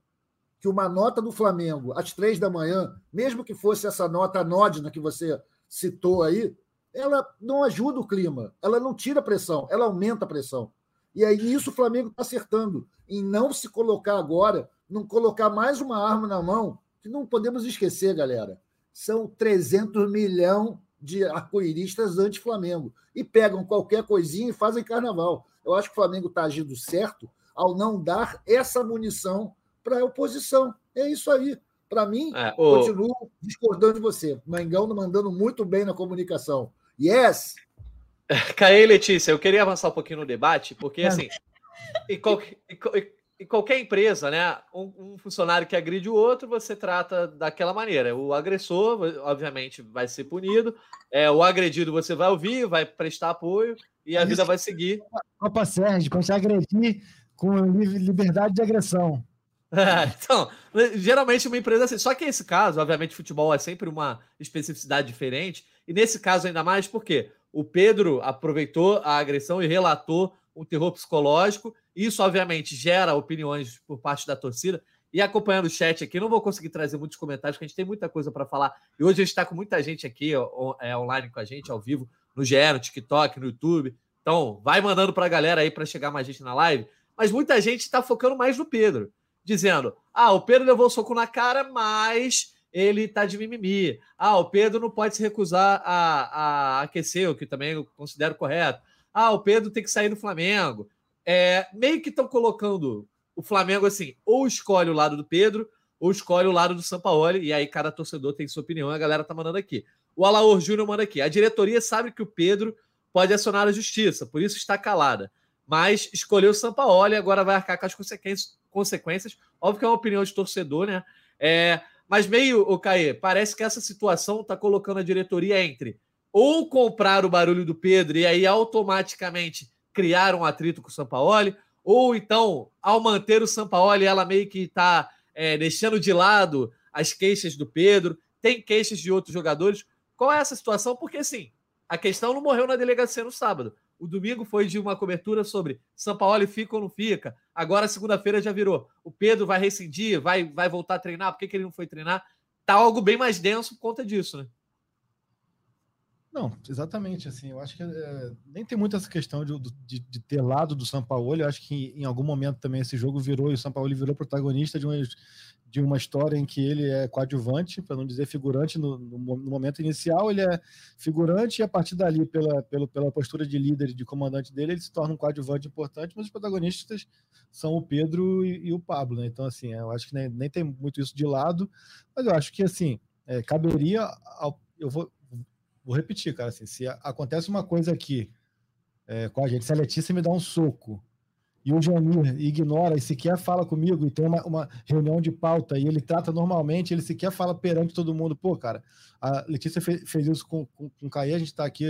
que uma nota do Flamengo às três da manhã, mesmo que fosse essa nota anódina que você citou aí, ela não ajuda o clima, ela não tira a pressão, ela aumenta a pressão. E aí nisso o Flamengo está acertando, em não se colocar agora, não colocar mais uma arma na mão, que não podemos esquecer, galera. São 300 milhões de arco-iristas anti-Flamengo. E pegam qualquer coisinha e fazem carnaval. Eu acho que o Flamengo está agindo certo ao não dar essa munição para a oposição. É isso aí. Para mim, é, o... continuo discordando de você. Mengão mandando muito bem na comunicação. Yes! Caê, Letícia, eu queria avançar um pouquinho no debate, porque assim, em, qualquer, em qualquer empresa, né, um, um, funcionário que agride o outro, você trata daquela maneira. O agressor, obviamente, vai ser punido, é, o agredido você vai ouvir, vai prestar apoio e a vida vai seguir. Copa Sérgio, quando você agredir com liberdade de agressão. então, geralmente uma empresa assim. Só que esse caso, obviamente, futebol é sempre uma especificidade diferente. E nesse caso, ainda mais porque o Pedro aproveitou a agressão e relatou um terror psicológico. Isso, obviamente, gera opiniões por parte da torcida. E acompanhando o chat aqui, não vou conseguir trazer muitos comentários, porque a gente tem muita coisa para falar. E hoje a gente está com muita gente aqui é, online com a gente, ao vivo, no GE, no TikTok, no YouTube. Então, vai mandando para a galera aí para chegar mais gente na live. Mas muita gente está focando mais no Pedro dizendo: ah, o Pedro levou o soco na cara, mas ele tá de mimimi. Ah, o Pedro não pode se recusar a, a aquecer, o que também eu considero correto. Ah, o Pedro tem que sair do Flamengo. É, meio que estão colocando o Flamengo assim, ou escolhe o lado do Pedro, ou escolhe o lado do Sampaoli, e aí cada torcedor tem sua opinião, a galera tá mandando aqui. O Alaor Júnior manda aqui. A diretoria sabe que o Pedro pode acionar a justiça, por isso está calada. Mas escolheu o Sampaoli e agora vai arcar com as consequências. Óbvio que é uma opinião de torcedor, né? É, mas meio, o Caê, parece que essa situação está colocando a diretoria entre ou comprar o barulho do Pedro e aí automaticamente criar um atrito com o Sampaoli, ou então, ao manter o Sampaoli, ela meio que está é, deixando de lado as queixas do Pedro, tem queixas de outros jogadores. Qual é essa situação? Porque, assim, a questão não morreu na delegacia no sábado. O domingo foi de uma cobertura sobre São Paulo fica ou não fica. Agora, segunda-feira, já virou. O Pedro vai rescindir, vai, vai voltar a treinar. Por que, que ele não foi treinar? Tá algo bem mais denso por conta disso, né? Não, exatamente. Assim, eu acho que é, nem tem muito essa questão de, de, de, ter lado do São Paulo. Eu acho que em algum momento também esse jogo virou e o São Paulo virou protagonista de uma, de uma história em que ele é coadjuvante, para não dizer figurante, no, no, no, momento inicial ele é figurante e a partir dali, pela, pela, pela postura de líder e de comandante dele, ele se torna um coadjuvante importante, mas os protagonistas são o Pedro e, e o Pablo, né? Então, assim, eu acho que nem, nem, tem muito isso de lado, mas eu acho que, assim, é, caberia ao, eu vou, vou repetir, cara, assim, se acontece uma coisa aqui é, com a gente, se a Letícia me dá um soco e o Janir ignora e sequer fala comigo e tem uma, uma, reunião de pauta e ele trata normalmente, ele sequer fala perante todo mundo. Pô, cara, a Letícia fez, fez isso com, com, com o Caê, a gente está aqui,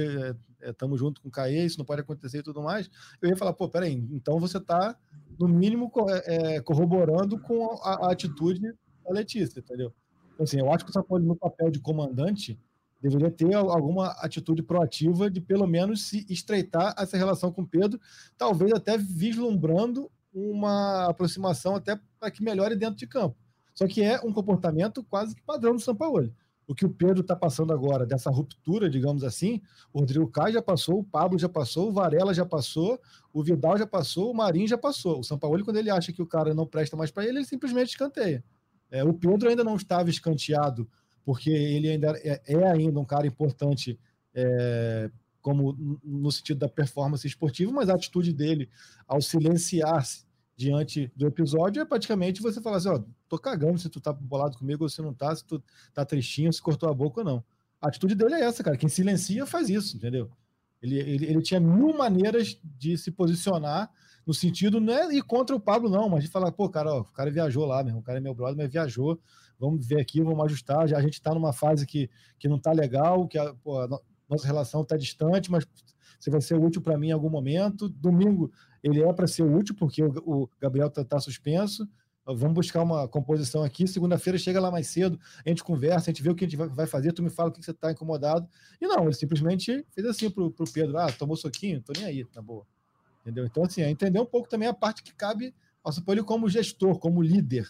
estamos é, é, junto com o Caê, isso não pode acontecer e tudo mais. Eu ia falar, pô, peraí, então você está, no mínimo, é, corroborando com a, a, atitude da Letícia, entendeu? Então, assim, eu acho que o São Paulo, no papel de comandante, deveria ter alguma atitude proativa de pelo menos se estreitar essa relação com Pedro, talvez até vislumbrando uma aproximação até para que melhore dentro de campo. Só que é um comportamento quase que padrão do São Paulo. O que o Pedro está passando agora, dessa ruptura, digamos assim, o Rodrigo Caio já passou, o Pablo já passou, o Varela já passou, o Vidal já passou, o Marinho já passou. O São Paulo, quando ele acha que o cara não presta mais para ele, ele simplesmente escanteia. É, o Pedro ainda não estava escanteado, porque ele ainda é, é ainda um cara importante é, como no sentido da performance esportiva, mas a atitude dele ao silenciar-se diante do episódio é praticamente você falar assim, ó, tô cagando se tu tá bolado comigo ou se não tá, se tu tá tristinho, se cortou a boca ou não. A atitude dele é essa, cara. Quem silencia faz isso, entendeu? Ele, ele, ele tinha mil maneiras de se posicionar no sentido, não é ir contra o Pablo, não, mas de falar, pô, cara, ó, o cara viajou lá, mesmo, o cara é meu brother, mas viajou, vamos ver aqui, vamos ajustar. Já a gente está numa fase que, que não está legal, que a, pô, a nossa relação está distante, mas você vai ser útil para mim em algum momento. Domingo ele é para ser útil, porque o, o Gabriel está tá suspenso. Vamos buscar uma composição aqui. Segunda-feira chega lá mais cedo, a gente conversa, a gente vê o que a gente vai fazer. Tu me fala o que você está incomodado. E não, ele simplesmente fez assim para o Pedro: ah, tomou soquinho, tô nem aí, tá boa. Entendeu? Então, assim, é entender um pouco também a parte que cabe ao São Paulo como gestor, como líder.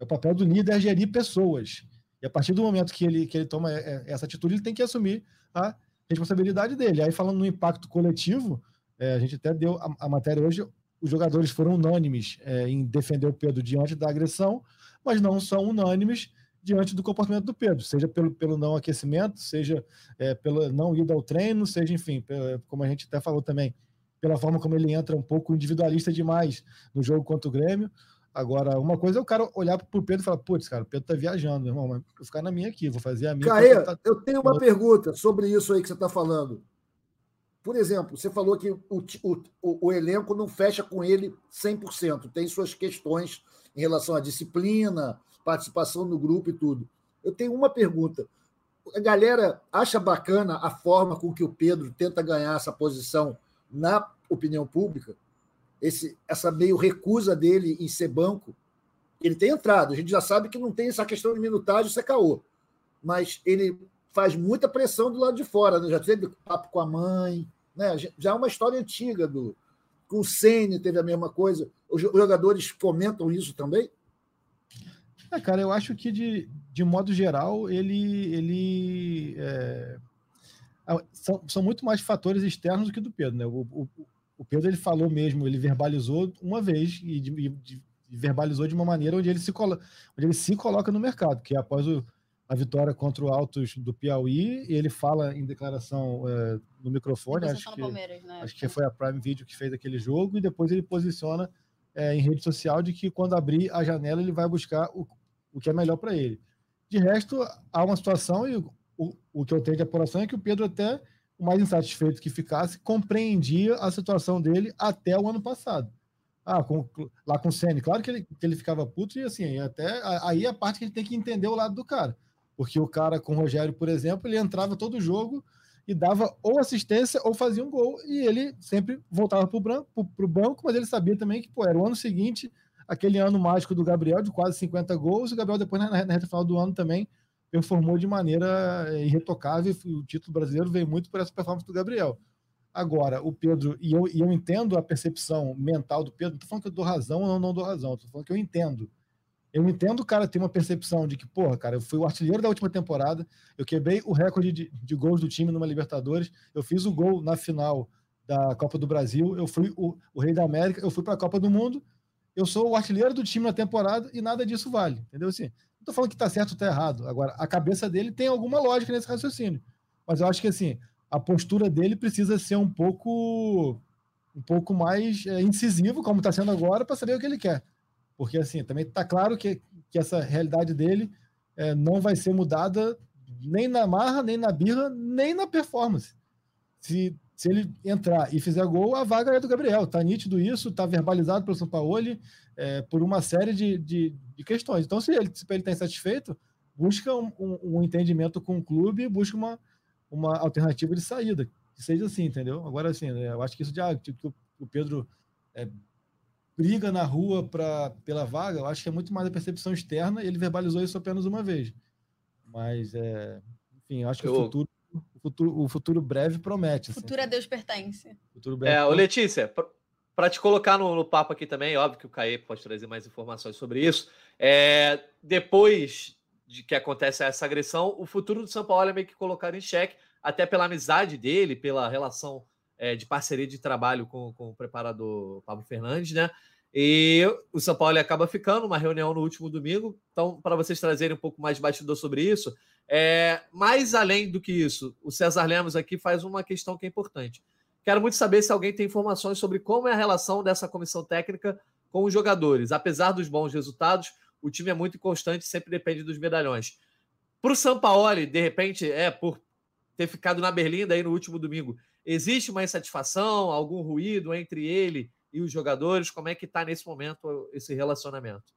É o papel do líder é gerir pessoas. E a partir do momento que ele, que ele toma é, essa atitude, ele tem que assumir a responsabilidade dele. Aí, falando no impacto coletivo, é, a gente até deu a, a, matéria hoje, os jogadores foram unânimes é, em defender o Pedro diante da agressão, mas não são unânimes diante do comportamento do Pedro, seja pelo, pelo não aquecimento, seja é, não ida ao treino, seja, enfim, como a gente até falou também, pela forma como ele entra um pouco individualista demais no jogo contra o Grêmio. Agora, uma coisa é o cara olhar para o Pedro e falar: putz, cara, o Pedro tá viajando, irmão, mas vou ficar na minha aqui, vou fazer a minha. Caê, tá... eu tenho uma pergunta sobre isso aí que você está falando. Por exemplo, você falou que o, o, o, elenco não fecha com ele 100%, tem suas questões em relação à disciplina, participação no grupo e tudo. Eu tenho uma pergunta. A galera acha bacana a forma com que o Pedro tenta ganhar essa posição na opinião pública, esse, essa meio recusa dele em ser banco, ele tem entrado. A gente já sabe que não tem essa questão de minutagem, isso é caô. Mas ele faz muita pressão do lado de fora. Né? Já teve papo com a mãe. Né? Já é uma história antiga. do Com o Sene teve a mesma coisa. Os jogadores comentam isso também? É, cara, eu acho que de, de modo geral ele, ele é, são, são muito mais fatores externos do que do Pedro, né? O, o, o Pedro ele falou mesmo, ele verbalizou uma vez e, de, de, verbalizou de uma maneira onde ele se, colo, onde ele se coloca no mercado, que é após o, a vitória contra o Altos do Piauí, e ele fala em declaração é, no microfone, acho que, né? acho que foi a Prime Video que fez aquele jogo, e depois ele posiciona é, em rede social de que quando abrir a janela ele vai buscar o, o que é melhor para ele. De resto, há uma situação, e o, o que eu tenho de apuração é que o Pedro até, o mais insatisfeito que ficasse, compreendia a situação dele até o ano passado. Ah, com, lá com o Senna, claro que ele, que ele ficava puto e assim, até aí é a parte que ele tem que entender o lado do cara. Porque o cara com o Rogério, por exemplo, ele entrava todo jogo e dava ou assistência ou fazia um gol e ele sempre voltava para o banco, mas ele sabia também que pô, era o ano seguinte, aquele ano mágico do Gabriel, de quase 50 gols, o Gabriel depois na, na reta final do ano também performou de maneira eh, irretocável. O título brasileiro veio muito por essa performance do Gabriel. Agora, o Pedro, e eu, e eu entendo a percepção mental do Pedro, não estou falando que eu dou razão ou não, não dou razão, estou falando que eu entendo. Eu entendo o cara ter uma percepção de que, porra, cara, eu fui o artilheiro da última temporada, eu quebrei o recorde de, de gols do time numa Libertadores, eu fiz o gol na final da Copa do Brasil, eu fui o, o rei da América, eu fui para a Copa do Mundo, eu sou o artilheiro do time na temporada e nada disso vale, entendeu? Assim, estou falando que está certo ou está errado. Agora, a cabeça dele tem alguma lógica nesse raciocínio. Mas eu acho que assim, a postura dele precisa ser um pouco um pouco mais é, incisivo, como está sendo agora, para saber o que ele quer. Porque assim, também está claro que, que essa realidade dele é, não vai ser mudada nem na marra, nem na birra, nem na performance. Se, se ele entrar e fizer gol, a vaga é do Gabriel. Está nítido isso, está verbalizado pelo São Paulo é, por uma série de, de, de, questões. Então, se ele se ele está insatisfeito, busca um, um, um, entendimento com o clube, busca uma, uma alternativa de saída, que seja assim, entendeu? Agora, assim, né, eu acho que isso já, tipo, o Pedro é, briga na rua pra, pela vaga, eu acho que é muito mais a percepção externa, e ele verbalizou isso apenas uma vez. Mas, é, enfim, acho que eu... o, futuro, futuro, o futuro breve promete. Assim. Futuro a Deus pertence. Futuro breve é, ô Letícia, para te colocar no, no, papo aqui também, óbvio que o Caê pode trazer mais informações sobre isso. É, depois de que acontece essa agressão, o futuro do São Paulo é meio que colocado em xeque, até pela amizade dele, pela relação é, de parceria de trabalho com, com o preparador Pablo Fernandes, né? E o São Paulo acaba ficando uma reunião no último domingo. Então, para vocês trazerem um pouco mais de bastidor sobre isso, é, mais além do que isso, o César Lemos aqui faz uma questão que é importante. Quero muito saber se alguém tem informações sobre como é a relação dessa comissão técnica com os jogadores. Apesar dos bons resultados, o time é muito inconstante, sempre depende dos medalhões. Para o Sampaoli, de repente, é por ter ficado na Berlinda aí no último domingo, existe uma insatisfação, algum ruído entre ele e os jogadores? Como é que está nesse momento esse relacionamento?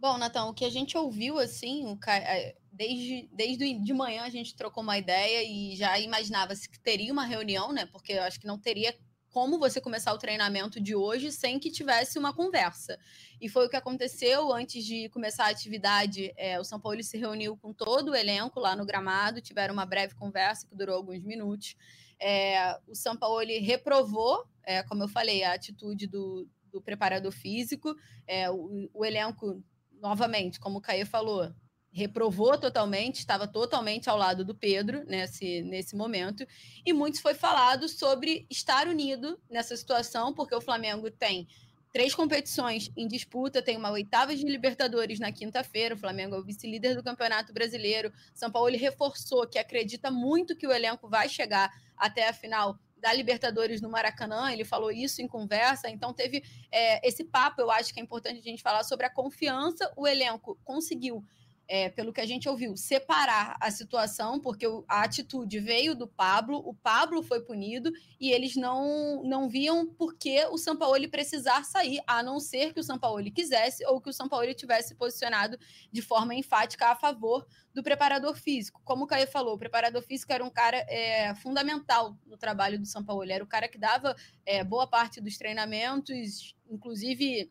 Bom, Natão, o que a gente ouviu, assim, é, desde, desde de manhã a gente trocou uma ideia e já imaginava-se que teria uma reunião, né? Porque eu acho que não teria como você começar o treinamento de hoje sem que tivesse uma conversa. E foi o que aconteceu antes de começar a atividade. É, o São Paulo se reuniu com todo o elenco lá no gramado, tiveram uma breve conversa que durou alguns minutos. É, o São Paulo reprovou, é, como eu falei, a atitude do, do preparador físico. É, o, o elenco novamente, como o Caê falou, reprovou totalmente, estava totalmente ao lado do Pedro nesse, nesse momento, e muito foi falado sobre estar unido nessa situação, porque o Flamengo tem três competições em disputa, tem uma oitava de Libertadores na quinta-feira, o Flamengo é o vice-líder do Campeonato Brasileiro, São Paulo reforçou que acredita muito que o elenco vai chegar até a final da Libertadores no Maracanã, ele falou isso em conversa, então teve é, esse papo, eu acho que é importante a gente falar sobre a confiança, o elenco conseguiu é, pelo que a gente ouviu, separar a situação, porque a atitude veio do Pablo, o Pablo foi punido e eles não, não viam por que o Sampaoli precisar sair, a não ser que o Sampaoli quisesse ou que o Sampaoli tivesse posicionado de forma enfática a favor do preparador físico. Como o Caio falou, o preparador físico era um cara é, fundamental no trabalho do Sampaoli, era o cara que dava é, boa parte dos treinamentos, inclusive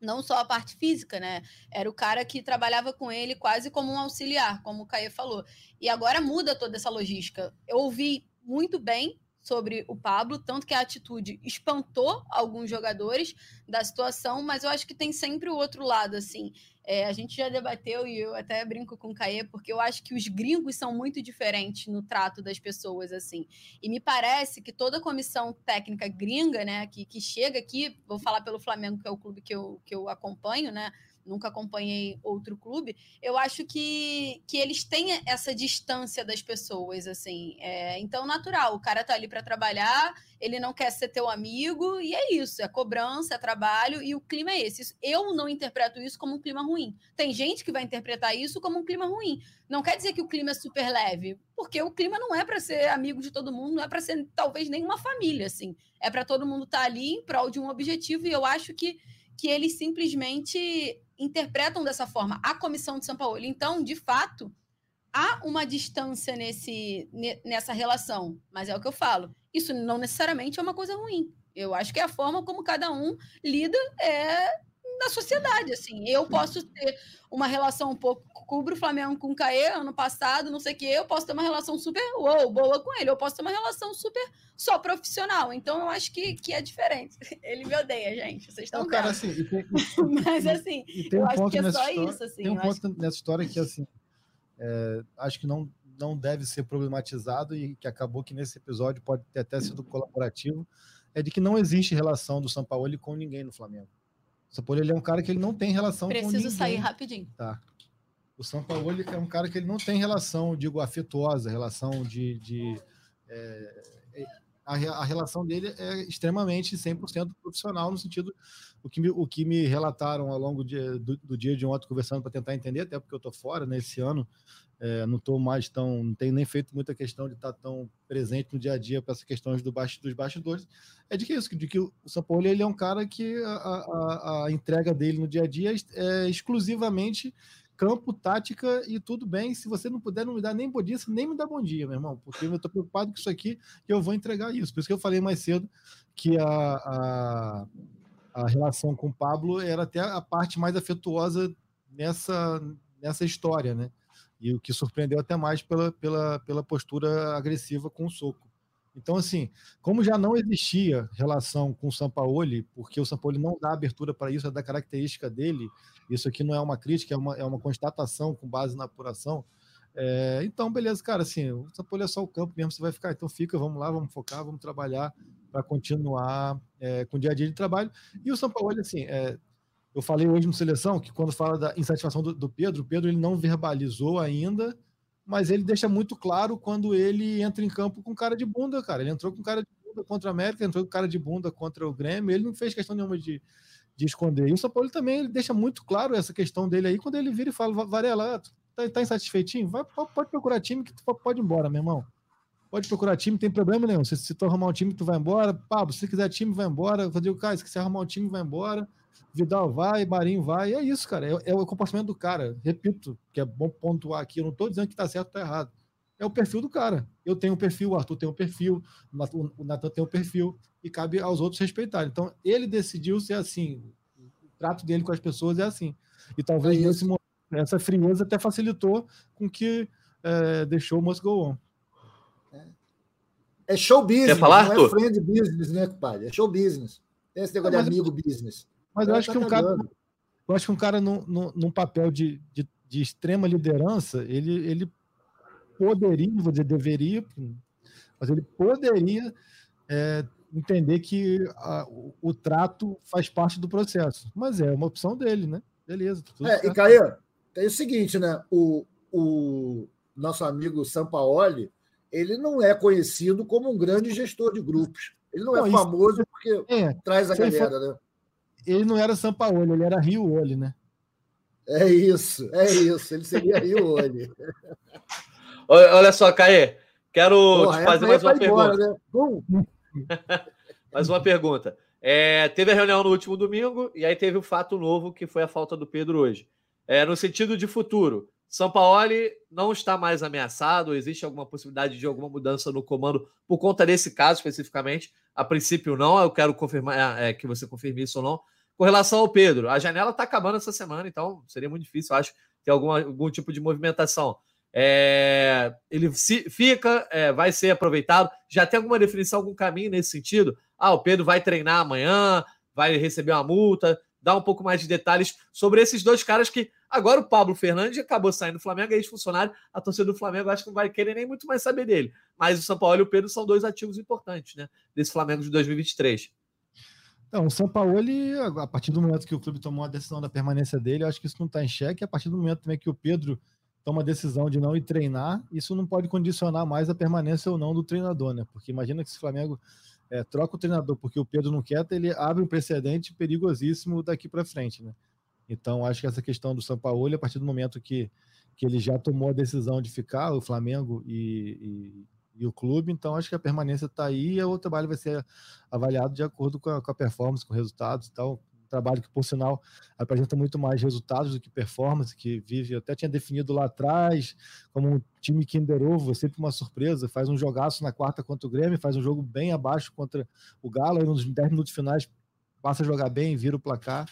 não só a parte física, né? Era o cara que trabalhava com ele quase como um auxiliar, como o Caê falou. E agora muda toda essa logística. Eu ouvi muito bem sobre o Pablo, tanto que a atitude espantou alguns jogadores da situação, mas eu acho que tem sempre o outro lado, assim. É, a gente já debateu e eu até brinco com o Caê, porque eu acho que os gringos são muito diferentes no trato das pessoas, assim. E me parece que toda comissão técnica gringa, né, que, que chega aqui, vou falar pelo Flamengo, que é o clube que eu, que eu acompanho, né, nunca acompanhei outro clube, eu acho que, que eles têm essa distância das pessoas, assim. É, então, natural, o cara tá ali para trabalhar, ele não quer ser teu amigo, e é isso, é cobrança, é trabalho, e o clima é esse. Eu não interpreto isso como um clima ruim. Tem gente que vai interpretar isso como um clima ruim. Não quer dizer que o clima é super leve, porque o clima não é para ser amigo de todo mundo, não é para ser talvez nenhuma família, assim. É para todo mundo estar tá ali em prol de um objetivo, e eu acho que que eles simplesmente interpretam dessa forma a comissão de São Paulo. Então, de fato, há uma distância nesse, nessa relação, mas é o que eu falo. Isso não necessariamente é uma coisa ruim. Eu acho que é a forma como cada um lida é na sociedade, assim. Eu posso ter uma relação um pouco cubro o Flamengo com o Caê ano passado, não sei o que, eu posso ter uma relação super uou, boa com ele, eu posso ter uma relação super só profissional. Então eu acho que, que é diferente. Ele me odeia, gente. Vocês estão cara, assim, tem, Mas assim, eu um acho que é só história, isso, assim. Tem um ponto que... nessa história que assim, é, acho que não não deve ser problematizado e que acabou que nesse episódio pode ter até sido colaborativo, é de que não existe relação do São Paulo com ninguém no Flamengo. Paulo ele é um cara que ele não tem relação Preciso com ninguém. Preciso sair rapidinho. Tá. O São Paulo ele é um cara que ele não tem relação, digo, afetuosa, relação de. de é, é a, a, relação dele é extremamente 100% profissional, no sentido. O que me, o que me relataram ao longo de, do, do dia de ontem, conversando para tentar entender, até porque eu estou fora nesse né, ano, é, não estou mais tão, não tenho nem feito muita questão de estar tá tão presente no dia a dia para essas questões do baixo, dos bastidores, é de que isso, de que o São Paulo ele é um cara que a, a, a entrega dele no dia a dia é exclusivamente campo, tática e tudo bem. Se você não puder, não me dá nem bom dia, nem me dá bom dia, meu irmão, porque eu estou preocupado com isso aqui e eu vou entregar isso. Por isso que eu falei mais cedo que a, a, a relação com o Pablo era até a parte mais afetuosa nessa, nessa história, né? E o que surpreendeu até mais pela, pela, pela postura agressiva com o soco. Então, assim, como já não existia relação com o Sampaoli, porque o Sampaoli não dá abertura para isso, é da característica dele, isso aqui não é uma crítica, é uma, é uma constatação com base na apuração. É, então, beleza, cara, assim, o Sampaoli é só o campo mesmo, você vai ficar, então fica, vamos lá, vamos focar, vamos trabalhar para continuar é, com o dia a dia de trabalho. E o Sampaoli, assim, é, eu falei hoje no Seleção que quando fala da insatisfação do, do Pedro, o Pedro ele não verbalizou ainda, mas ele deixa muito claro quando ele entra em campo com cara de bunda, cara. Ele entrou com cara de bunda contra a América, entrou com cara de bunda contra o Grêmio, ele não fez questão nenhuma de, de esconder. E o São Paulo também ele deixa muito claro essa questão dele aí, quando ele vira e fala, Varela, tá, tá insatisfeitinho? Vai, pode procurar time que tu pode ir embora, meu irmão. Pode procurar time, tem problema nenhum. Se, se tu arrumar um time, tu vai embora. Pablo, se quiser time, vai embora. Eu digo, cara, se quiser arrumar um time, vai embora. Vidal vai, Marinho vai, é isso, cara. É, é, o comportamento do cara. Repito, que é bom pontuar aqui. Eu não estou dizendo que está certo ou está errado. É o perfil do cara. Eu tenho um perfil, o Arthur tem um perfil, o Natan tem um perfil, e cabe aos outros respeitarem. Então, ele decidiu ser assim. O trato dele com as pessoas é assim. E talvez é nesse momento, essa frieza até facilitou com que é, deixou o Must Go On. É show business, Quer falar, não é friend business, né, compadre? É show business. Tem esse negócio não, de amigo business. Mas eu acho que um cara, eu acho que um cara num, num, num papel de, de, de, extrema liderança, ele, ele poderia, vou dizer, deveria, mas ele poderia é, entender que a, o, o, trato faz parte do processo. Mas é uma opção dele, né? Beleza. Tá é, e Caio, tem o seguinte, né? O, o nosso amigo Sampaoli, ele não é conhecido como um grande gestor de grupos. Ele não, é não é famoso porque é, traz a galera, for... né? Ele não era São Paulo, ele era Rio Olho, né? É isso, é isso. Ele seria Rio Olho. Olha só, Caê, quero Porra, te fazer mais uma pergunta. Embora, né? mais uma pergunta. É, teve a reunião no último domingo e aí teve o fato novo que foi a falta do Pedro hoje. É, no sentido de futuro, São Paulo não está mais ameaçado? Existe alguma possibilidade de alguma mudança no comando por conta desse caso especificamente? A princípio, não. Eu quero confirmar é, que você confirme isso ou não. Com relação ao Pedro, a janela está acabando essa semana, então seria muito difícil, acho, ter alguma, algum tipo de movimentação. É, ele se, fica, é, vai ser aproveitado. Já tem alguma definição, algum caminho nesse sentido? Ah, o Pedro vai treinar amanhã, vai receber uma multa. Dá um pouco mais de detalhes sobre esses dois caras que agora o Pablo Fernandes acabou saindo do Flamengo, é ex-funcionário. A torcida do Flamengo acho que não vai querer nem muito mais saber dele. Mas o São Paulo e o Pedro são dois ativos importantes, né? Desse Flamengo de 2023. Não, o São Paulo, ele, a partir do momento que o clube tomou a decisão da permanência dele, eu acho que isso não está em xeque. A partir do momento também que o Pedro toma a decisão de não ir treinar, isso não pode condicionar mais a permanência ou não do treinador, né? Porque imagina que se o Flamengo é, troca o treinador porque o Pedro não quer, ele abre um precedente perigosíssimo daqui para frente, né? Então, acho que essa questão do São Paulo, a partir do momento que, que ele já tomou a decisão de ficar, o Flamengo e, e o clube, então acho que a permanência está aí e o trabalho vai ser avaliado de acordo com a, com a performance, com resultados e tal. Trabalho que, por sinal, apresenta muito mais resultados do que performance, que vive, eu até tinha definido lá atrás, como um time Kinder Ovo, sempre uma surpresa, faz um jogaço na quarta contra o Grêmio, faz um jogo bem abaixo contra o Galo, aí nos 10 minutos finais passa a jogar bem, vira o placar.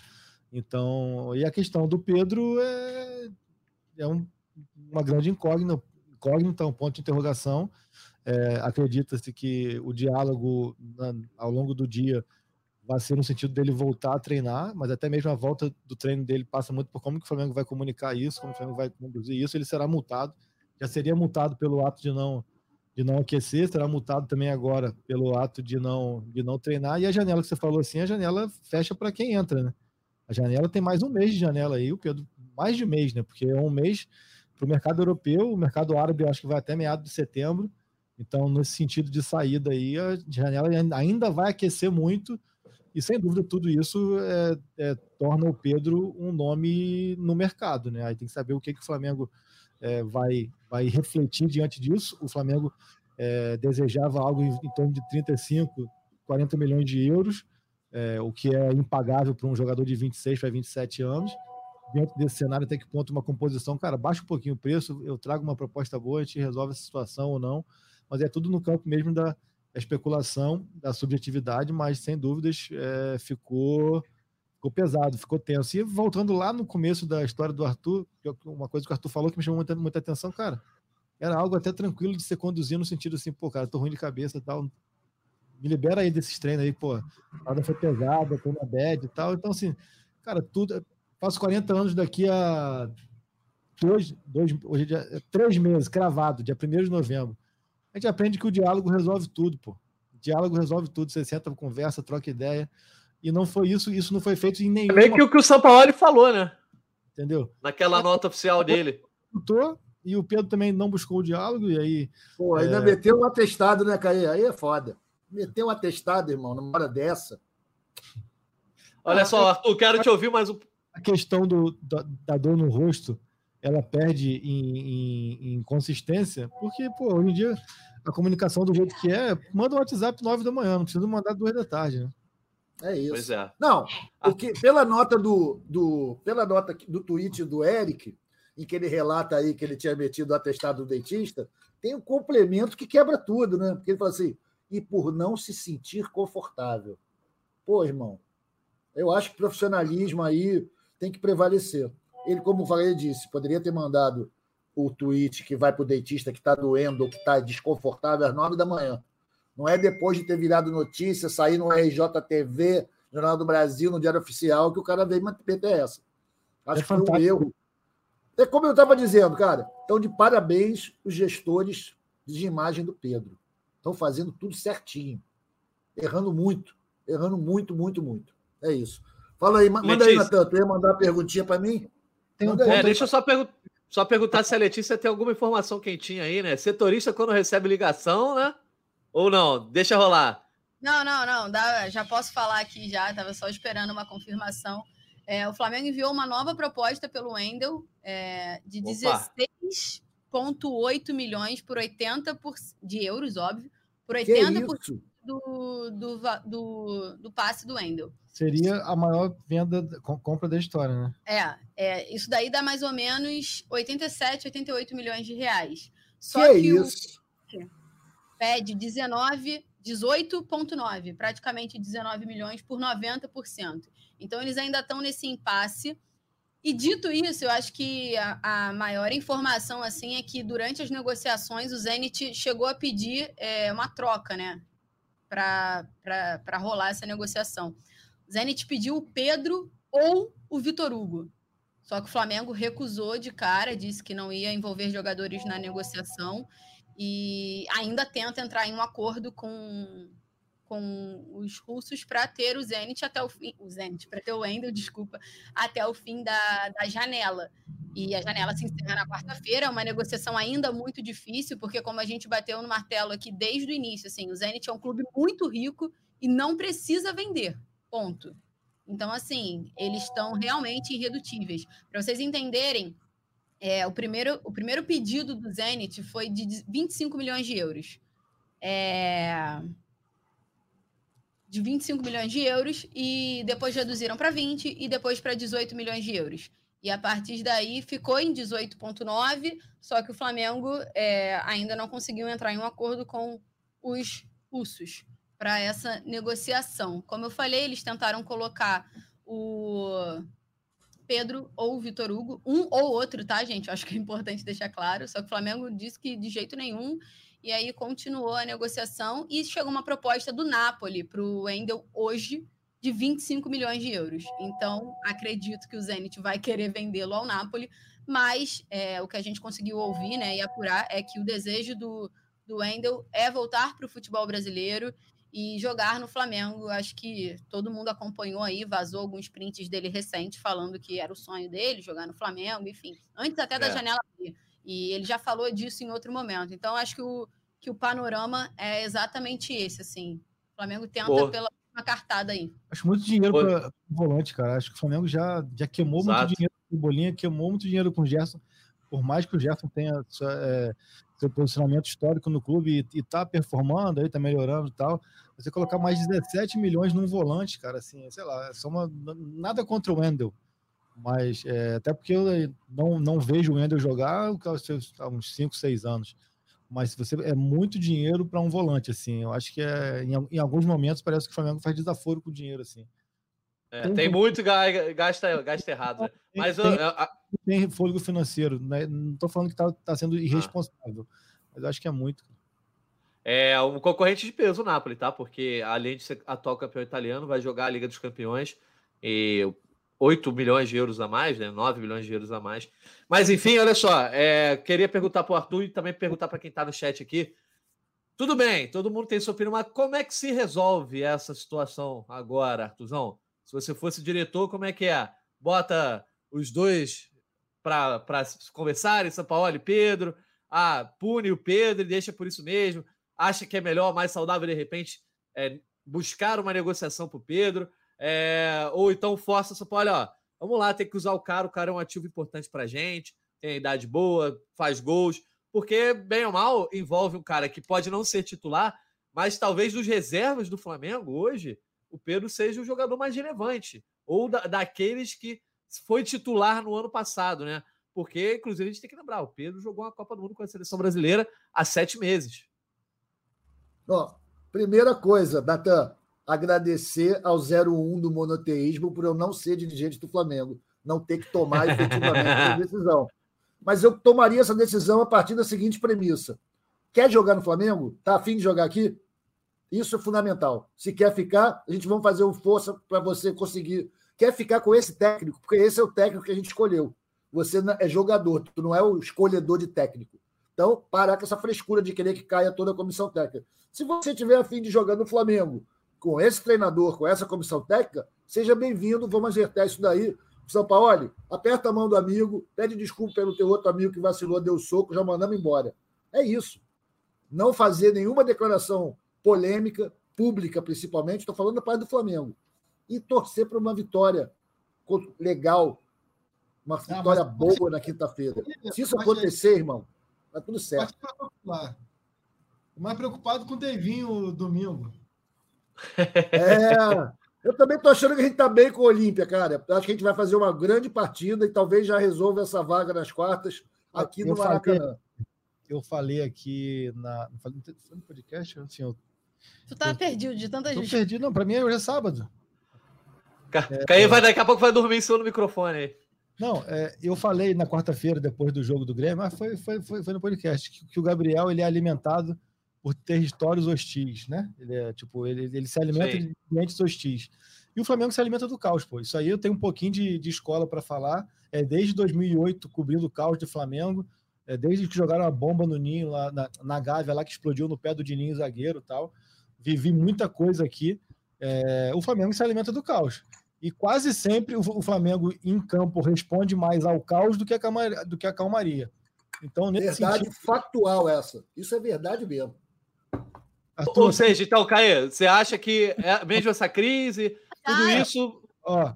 Então, e a questão do Pedro é, é um, uma grande incógnita, incógnita, um ponto de interrogação. É, Acredita-se que o diálogo na, ao longo do dia vai ser no sentido dele voltar a treinar, mas até mesmo a volta do treino dele passa muito por como que o Flamengo vai comunicar isso, como o Flamengo vai conduzir isso, ele será multado, já seria multado pelo ato de não de não aquecer, será multado também agora pelo ato de não de não treinar, e a janela que você falou assim, a janela fecha para quem entra, né? A janela tem mais um mês de janela aí, o Pedro, mais de mês, né? Porque é um mês para o mercado europeu, o mercado árabe acho que vai até meados de setembro, então, nesse sentido de saída aí, a janela ainda vai aquecer muito, e sem dúvida tudo isso é, é, torna o Pedro um nome no mercado, né? Aí tem que saber o que, que o Flamengo é, vai, vai refletir diante disso. O Flamengo é, desejava algo em, em, torno de 35, 40 milhões de euros, é, o que é impagável para um jogador de 26 para 27 anos. Dentro desse cenário, até que ponto uma composição, cara, baixa um pouquinho o preço, eu trago uma proposta boa, a gente resolve essa situação ou não mas é tudo no campo mesmo da especulação, da subjetividade, mas sem dúvidas é, ficou ficou pesado, ficou tenso. E voltando lá no começo da história do Arthur, é uma coisa que o Arthur falou que me chamou muita, muita atenção, cara, era algo até tranquilo de ser conduzido no sentido assim, pô, cara, tô ruim de cabeça e tal. Me libera aí desses treinos aí, pô. A nada foi pesada, tô na bad e tal. Então, assim, cara, tudo. Faço 40 anos daqui a dois, dois, hoje é, é três meses, cravado, dia 1 de novembro. A gente aprende que o diálogo resolve tudo, pô. O diálogo resolve tudo. Você senta, conversa, troca ideia. E não foi isso, isso não foi feito em nenhum. É meio que o que o São Paulo falou, né? Entendeu? Naquela nota oficial dele. E o Pedro também não buscou o diálogo, e aí. Pô, ainda é... meteu um atestado, né, Caí? Aí é foda. Meteu um atestado, irmão, numa hora dessa. Olha ah, só, Arthur, quero te ouvir mais um. A questão do, da, da dor no rosto, ela perde em, em, em, consistência, porque, pô, hoje em dia a comunicação do jeito que é, manda um WhatsApp 9 da manhã, não precisa mandar duas da tarde, né? É isso. Pois é. Não, porque pela nota do, do, pela nota do tweet do Eric, em que ele relata aí que ele tinha metido o atestado do dentista, tem um complemento que quebra tudo, né? Porque ele fala assim, e por não se sentir confortável. Pô, irmão, eu acho que profissionalismo aí tem que prevalecer. Ele, como falei, disse, poderia ter mandado o tweet que vai para o dentista que está doendo ou que está desconfortável às nove da manhã. Não é depois de ter virado notícia, sair no RJTV, Jornal do Brasil, no Diário Oficial, que o cara veio meter essa. Acho é que foi um erro. É como eu estava dizendo, cara. Então, de parabéns os gestores de imagem do Pedro. Estão fazendo tudo certinho. Errando muito. Errando muito, muito, muito. É isso. Fala aí, manda Letícia. aí, Natan. Tu ia mandar uma perguntinha para mim? Tem um é, deixa eu só, pergu só perguntar se a Letícia tem alguma informação quentinha aí, né? Setorista, quando recebe ligação, né? Ou não? Deixa rolar. Não, não, não. Dá, já posso falar aqui já. Estava só esperando uma confirmação. É, o Flamengo enviou uma nova proposta pelo Wendel é, de 16,8 milhões por 80 por, de euros, óbvio, por 80% do, do, do, do, passe do Wendel. Seria a maior venda, compra da história, né? É, é, isso daí dá mais ou menos 87, 88 milhões de reais. Só que, que isso? o pede 19, 18,9, praticamente 19 milhões por 90%. Então, eles ainda estão nesse impasse. E dito isso, eu acho que a, a, maior informação assim é que durante as negociações o Zenit chegou a pedir é, uma troca, né? Para rolar essa negociação. O Zenit pediu o Pedro ou o Vitor Hugo. Só que o Flamengo recusou de cara, disse que não ia envolver jogadores na negociação e ainda tenta entrar em um acordo com, com os russos para ter o Zenit até o fim, o Zenit, para ter o Wendel, desculpa, até o fim da, da janela. E a janela se encerra na quarta-feira, é uma negociação ainda muito difícil, porque como a gente bateu no martelo aqui desde o início, assim, o Zenit é um clube muito rico e não precisa vender. Ponto. Então, assim, eles estão realmente irredutíveis. Para vocês entenderem, é, o, primeiro, o primeiro pedido do Zenit foi de 25 milhões de euros. É, de 25 milhões de euros e depois reduziram para 20 e depois para 18 milhões de euros. E a partir daí ficou em 18,9, só que o Flamengo é, ainda não conseguiu entrar em um acordo com os russos para essa negociação. Como eu falei, eles tentaram colocar o Pedro ou o Vitor Hugo, um ou outro, tá, gente? Acho que é importante deixar claro. Só que o Flamengo disse que de jeito nenhum. E aí continuou a negociação e chegou uma proposta do Napoli para o Wendel hoje de 25 milhões de euros. Então, acredito que o Zenit vai querer vendê-lo ao Napoli, mas é, o que a gente conseguiu ouvir né, e apurar é que o desejo do, do Wendel é voltar para o futebol brasileiro e jogar no Flamengo. Acho que todo mundo acompanhou aí, vazou alguns prints dele recente falando que era o sonho dele jogar no Flamengo, enfim, antes até da é. janela abrir. E ele já falou disso em outro momento. Então acho que o, que o panorama é exatamente esse, assim. O Flamengo tenta Boa. pela uma cartada aí. Acho muito dinheiro para o volante, cara. Acho que o Flamengo já, já queimou Exato. muito dinheiro com o Bolinha, queimou muito dinheiro com o Gerson. Por mais que o Gerson tenha é, seu posicionamento histórico no clube e, está performando, aí tá melhorando e tal. Você colocar mais 17 milhões num volante, cara, assim, sei lá, é só uma, nada contra o Wendel. Mas é, até porque eu não, não vejo o Wendel jogar há uns 5, 6 anos. Mas você é muito dinheiro para um volante, assim. Eu acho que é, em, em, alguns momentos parece que o Flamengo faz desaforo com o dinheiro, assim. É, tem, tem muito gasta, gasta errado, né? Mas tem, eu, a... tem fôlego financeiro, né? Não estou falando que está tá sendo ah. irresponsável, ah. mas acho que é muito. É um concorrente de peso o Napoli, tá? Porque além de ser atual campeão italiano, vai jogar a Liga dos Campeões e 8 milhões de euros a mais, né? 9 milhões de euros a mais. Mas enfim, olha só, é, queria perguntar para o Arthur e também perguntar para quem está no chat aqui. Tudo bem, todo mundo tem sua opinião, mas como é que se resolve essa situação agora, Arthurzão? Se você fosse diretor, como é que é? Bota os dois para conversarem, São Paulo e Pedro. Ah, pune o Pedro e deixa por isso mesmo acha que é melhor, mais saudável, de repente, é, buscar uma negociação para o Pedro, é, ou então força só olha, ó, vamos lá, tem que usar o cara, o cara é um ativo importante para a gente, tem a idade boa, faz gols, porque, bem ou mal, envolve um cara que pode não ser titular, mas talvez dos reservas do Flamengo hoje, o Pedro seja o jogador mais relevante, ou da, daqueles que foi titular no ano passado, né? Porque, inclusive, a gente tem que lembrar, o Pedro jogou uma Copa do Mundo com a seleção brasileira há sete meses. Ó, primeira coisa, Natan, agradecer ao 01 do monoteísmo por eu não ser dirigente do Flamengo, não ter que tomar efetivamente essa decisão. Mas eu tomaria essa decisão a partir da seguinte premissa: quer jogar no Flamengo? Tá afim de jogar aqui? Isso é fundamental. Se quer ficar, a gente vai fazer um força para você conseguir. Quer ficar com esse técnico? Porque esse é o técnico que a gente escolheu. Você é jogador, tu não é o escolhedor de técnico. Então, parar com essa frescura de querer que caia toda a comissão técnica. Se você tiver a fim de jogar no Flamengo com esse treinador, com essa comissão técnica, seja bem-vindo, vamos acertar isso daí. São Paulo, aperta a mão do amigo, pede desculpa pelo teu outro amigo que vacilou, deu soco, já mandamos embora. É isso. Não fazer nenhuma declaração polêmica, pública principalmente, estou falando da parte do Flamengo. E torcer para uma vitória legal, uma vitória boa na quinta-feira. Se isso acontecer, irmão, Tá tudo certo. Mais preocupado com o Devinho domingo. É, eu também tô achando que a gente tá bem com o Olímpia, cara. Acho que a gente vai fazer uma grande partida e talvez já resolva essa vaga nas quartas aqui eu no Maracanã. Falei, eu falei aqui na, no podcast, assim, eu, Tu tá eu, perdido de tanta tô gente. perdido, não. Para mim hoje é sábado. Caí é, vai daqui a pouco vai dormir em cima do microfone aí. Não, é, eu falei na quarta-feira, depois do jogo do Grêmio, mas foi, foi, foi, foi no podcast, que, que, o Gabriel ele é alimentado por territórios hostis, né? Ele é tipo, ele, ele se alimenta Sim. de ambientes hostis. E o Flamengo se alimenta do caos, pô. Isso aí eu tenho um pouquinho de, de escola para falar. É desde 2008 cobrindo o caos de Flamengo, é desde que jogaram a bomba no Ninho lá na, na Gávea, lá que explodiu no pé do Dininho zagueiro, tal. Vivi muita coisa aqui. É, o Flamengo se alimenta do caos. E quase sempre o Flamengo em campo responde mais ao caos do que a calmaria. Do que a calmaria. Então, nesse verdade sentido... factual essa. Isso é verdade mesmo. Arthur, Ou seja, então, Caê, você acha que é, mesmo essa crise, tudo ah, isso. Ó,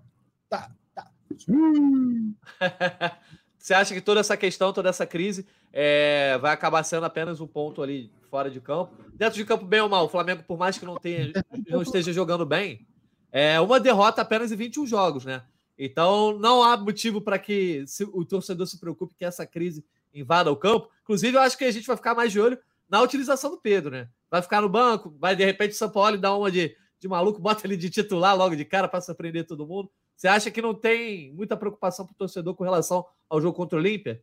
tá, tá. você acha que toda essa questão, toda essa crise é, vai acabar sendo apenas um ponto ali fora de campo? Dentro de campo, bem ou mal, o Flamengo, por mais que não, tenha, não esteja jogando bem, é uma derrota apenas em 21 jogos, né? Então não há motivo para que o torcedor se preocupe que essa crise invada o campo. Inclusive, eu acho que a gente vai ficar mais de olho na utilização do Pedro, né? Vai ficar no banco, vai de repente o São Paulo dar uma de, de maluco, bota ele de titular logo de cara para surpreender todo mundo. Você acha que não tem muita preocupação para o torcedor com relação ao jogo contra o Olímpia?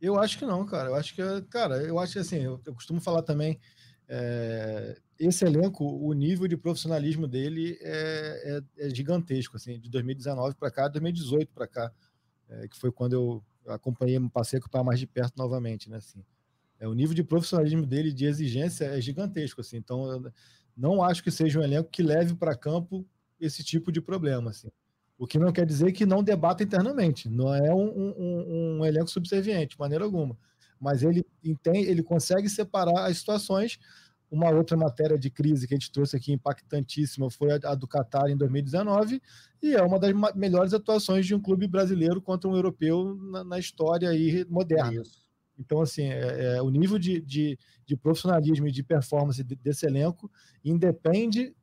Eu acho que não, cara. Eu acho que, cara, eu acho que assim, eu, eu costumo falar também. É, esse elenco, o nível de profissionalismo dele é, é, é gigantesco, assim, de 2019 para cá, 2018 para cá, é, que foi quando eu acompanhei, passei a acompanhar mais de perto novamente, né, assim. É, o nível de profissionalismo dele, de exigência, é gigantesco, assim. Então, não acho que seja um elenco que leve para campo esse tipo de problema, assim. O que não quer dizer que não debata internamente. Não é um, um, um elenco subserviente, de maneira alguma. Mas ele entende, ele consegue separar as situações uma outra matéria de crise que a gente trouxe aqui, impactantíssima, foi a, do Qatar em 2019, e é uma das melhores atuações de um clube brasileiro contra um europeu na, na história aí moderna. Isso. Então, assim, é, é, o nível de, de, de, profissionalismo e de performance desse elenco independe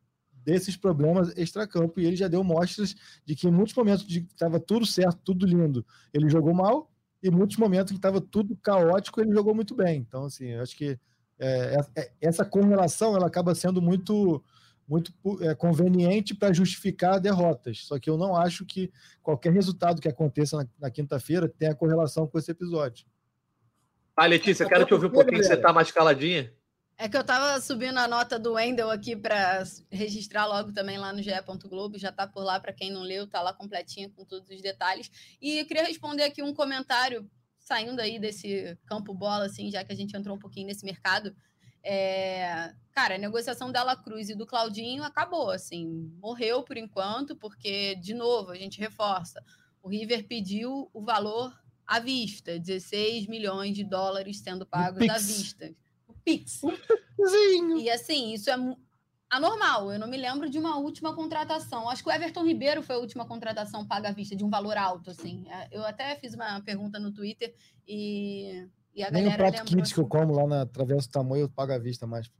desses problemas extracampo, e ele já deu mostras de que em muitos momentos de que estava tudo certo, tudo lindo, ele jogou mal, e em muitos momentos que estava tudo caótico, ele jogou muito bem. Então, assim, eu acho que é, é, é, essa correlação ela acaba sendo muito muito é, conveniente para justificar derrotas. Só que eu não acho que qualquer resultado que aconteça na, na quinta-feira tenha correlação com esse episódio. Ah, Letícia, quero te ouvir um pouquinho, que você está mais caladinha. É que eu estava subindo a nota do Wendel aqui para registrar logo também lá no GE. Globo, já está por lá para quem não leu, está lá completinha com todos os detalhes. E eu queria responder aqui um comentário saindo aí desse campo bola, assim, já que a gente entrou um pouquinho nesse mercado. É... Cara, a negociação dela Cruz e do Claudinho acabou, assim, morreu por enquanto, porque, de novo, a gente reforça. O River pediu o valor à vista, 16 milhões de dólares sendo pagos à vista. O Pix. Um e assim, isso é anormal. Eu não me lembro de uma última contratação. Acho que o Everton Ribeiro foi a última contratação paga à vista, de um valor alto, assim. É, eu até fiz uma pergunta no Twitter e, e a Nem galera. Nem o prato assim. que eu como lá na Travessa do Tamanho eu pago à vista mais.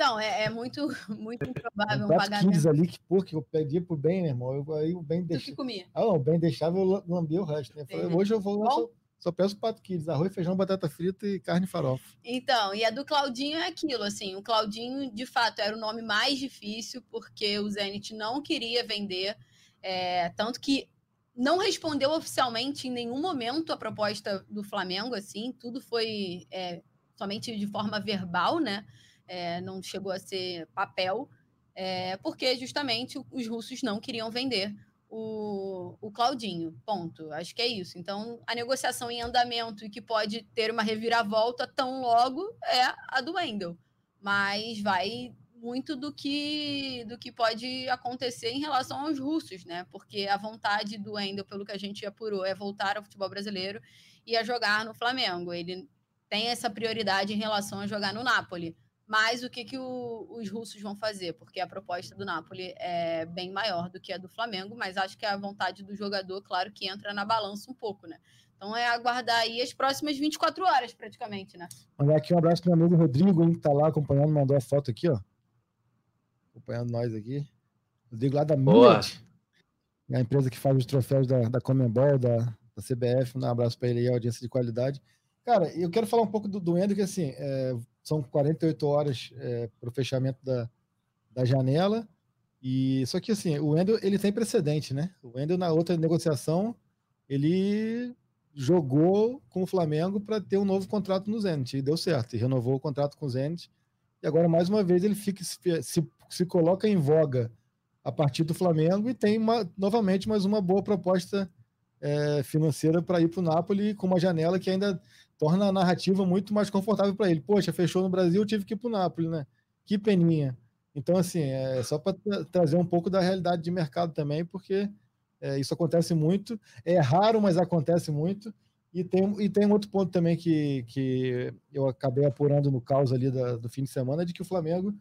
Então, é, é muito, muito improvável um, pagamento. ali que, pô, que eu pedia pro bem, meu irmão. Eu, aí o bem deixava. comia? Ah, não, o bem deixava, eu lambia o resto. Né? Falei, hoje eu vou. Só, só, peço pato quilos, arroz, feijão, batata frita e carne farofa. Então, e a do Claudinho é aquilo, assim. O Claudinho, de fato, era o nome mais difícil, porque o Zenit não queria vender. É, tanto que não respondeu oficialmente em nenhum momento a proposta do Flamengo, assim, tudo foi é, somente de forma verbal, né? É, não chegou a ser papel, é, porque justamente os russos não queriam vender o, o Claudinho. Ponto. Acho que é isso. Então, a negociação em andamento e que pode ter uma reviravolta tão logo é a do Wendel. Mas vai muito do que do que pode acontecer em relação aos russos, né? Porque a vontade do Wendel, pelo que a gente apurou, é voltar ao futebol brasileiro e a jogar no Flamengo. Ele tem essa prioridade em relação a jogar no Napoli. Mas o que, que o, os russos vão fazer? Porque a proposta do Napoli é bem maior do que a do Flamengo, mas acho que a vontade do jogador, claro, que entra na balança um pouco, né? Então é aguardar aí as próximas 24 horas, praticamente, né? Mandar aqui um abraço para meu amigo Rodrigo, hein, que tá lá acompanhando, mandou a foto aqui, ó. Acompanhando nós aqui. Rodrigo lá da Millet, a empresa que faz os troféus da, da Comembol, da, da CBF. Um abraço para ele aí, audiência de qualidade. Cara, eu quero falar um pouco do, do Endo, que assim, é, são 48 horas é, para o fechamento da, da janela. E só que assim, o Wendel ele tem precedente, né? O Wendel na outra negociação ele jogou com o Flamengo para ter um novo contrato no Zenit e deu certo, e renovou o contrato com o Zenit. E agora mais uma vez ele fica se, se, coloca em voga a partir do Flamengo e tem uma, novamente mais uma boa proposta é, financeira para ir para o Napoli com uma janela que ainda torna a narrativa muito mais confortável para ele. Poxa, fechou no Brasil, tive que ir para o Napoli, né? Que peninha. Então, assim, é só para trazer um pouco da realidade de mercado também, porque é, isso acontece muito. É raro, mas acontece muito. E tem, e tem um outro ponto também que, que eu acabei apurando no caos ali da, do fim de semana, de que o Flamengo,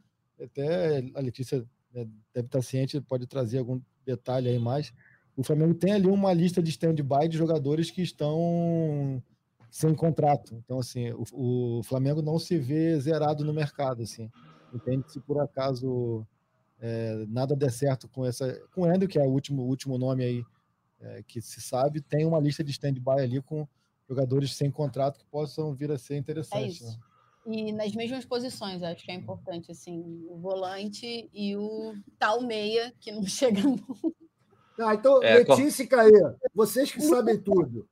até a Letícia né, deve estar ciente, pode trazer algum detalhe aí mais. O Flamengo tem ali uma lista de stand-by de jogadores que estão sem contrato. Então, assim, o, o, Flamengo não se vê zerado no mercado, assim. Entende se por acaso é, nada der certo com essa, com o Endo, que é o último, último nome aí é, que se sabe, tem uma lista de stand-by ali com jogadores sem contrato que possam vir a ser interessantes. É isso. Né? E nas mesmas posições, acho que é importante, assim, o volante e o tal meia, que não chega. Ah, então, é, Letícia e Caê, vocês que sabem tudo.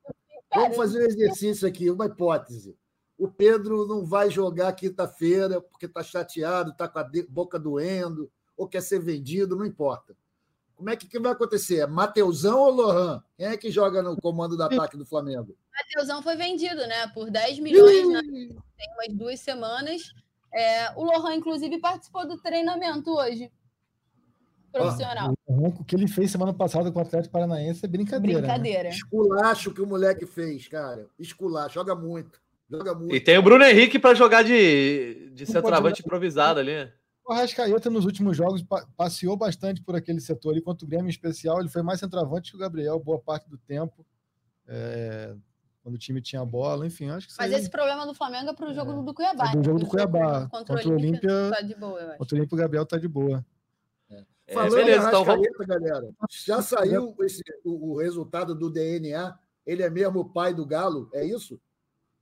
Vamos fazer um exercício aqui, uma hipótese. O Pedro não vai jogar quinta-feira porque está chateado, está com a boca doendo, ou quer ser vendido, não importa. Como é que, que vai acontecer? É Mateusão ou Lohan? Quem é que joga no comando do ataque do Flamengo? Mateusão foi vendido, né? Por 10 milhões, né? tem umas duas semanas. É, o Lohan, inclusive, participou do treinamento hoje profissional. o que ele fez semana passada com o Atlético Paranaense é brincadeira. Né? Brincadeira. Né? Esculacho que o moleque fez, cara. Esculacho, joga muito. Joga muito. E tem o Bruno Henrique para jogar de, de centroavante improvisado ali. O Arrascaeta, nos últimos jogos, passeou bastante por aquele setor ali, contra o Grêmio em especial. Ele foi mais centroavante que o Gabriel, boa parte do tempo. É, quando o time tinha bola, enfim, acho que Mas aí... esse problema do Flamengo é para o jogo é, do Cuiabá. É do jogo né? do Cuiabá. Contra, contra o Olímpia, tá de boa, Contra o Olímpia, o Gabriel tá de boa. É, Falando beleza, então vamos... galera, já saiu esse, o, o, resultado do DNA? Ele é mesmo o pai do Galo? É isso?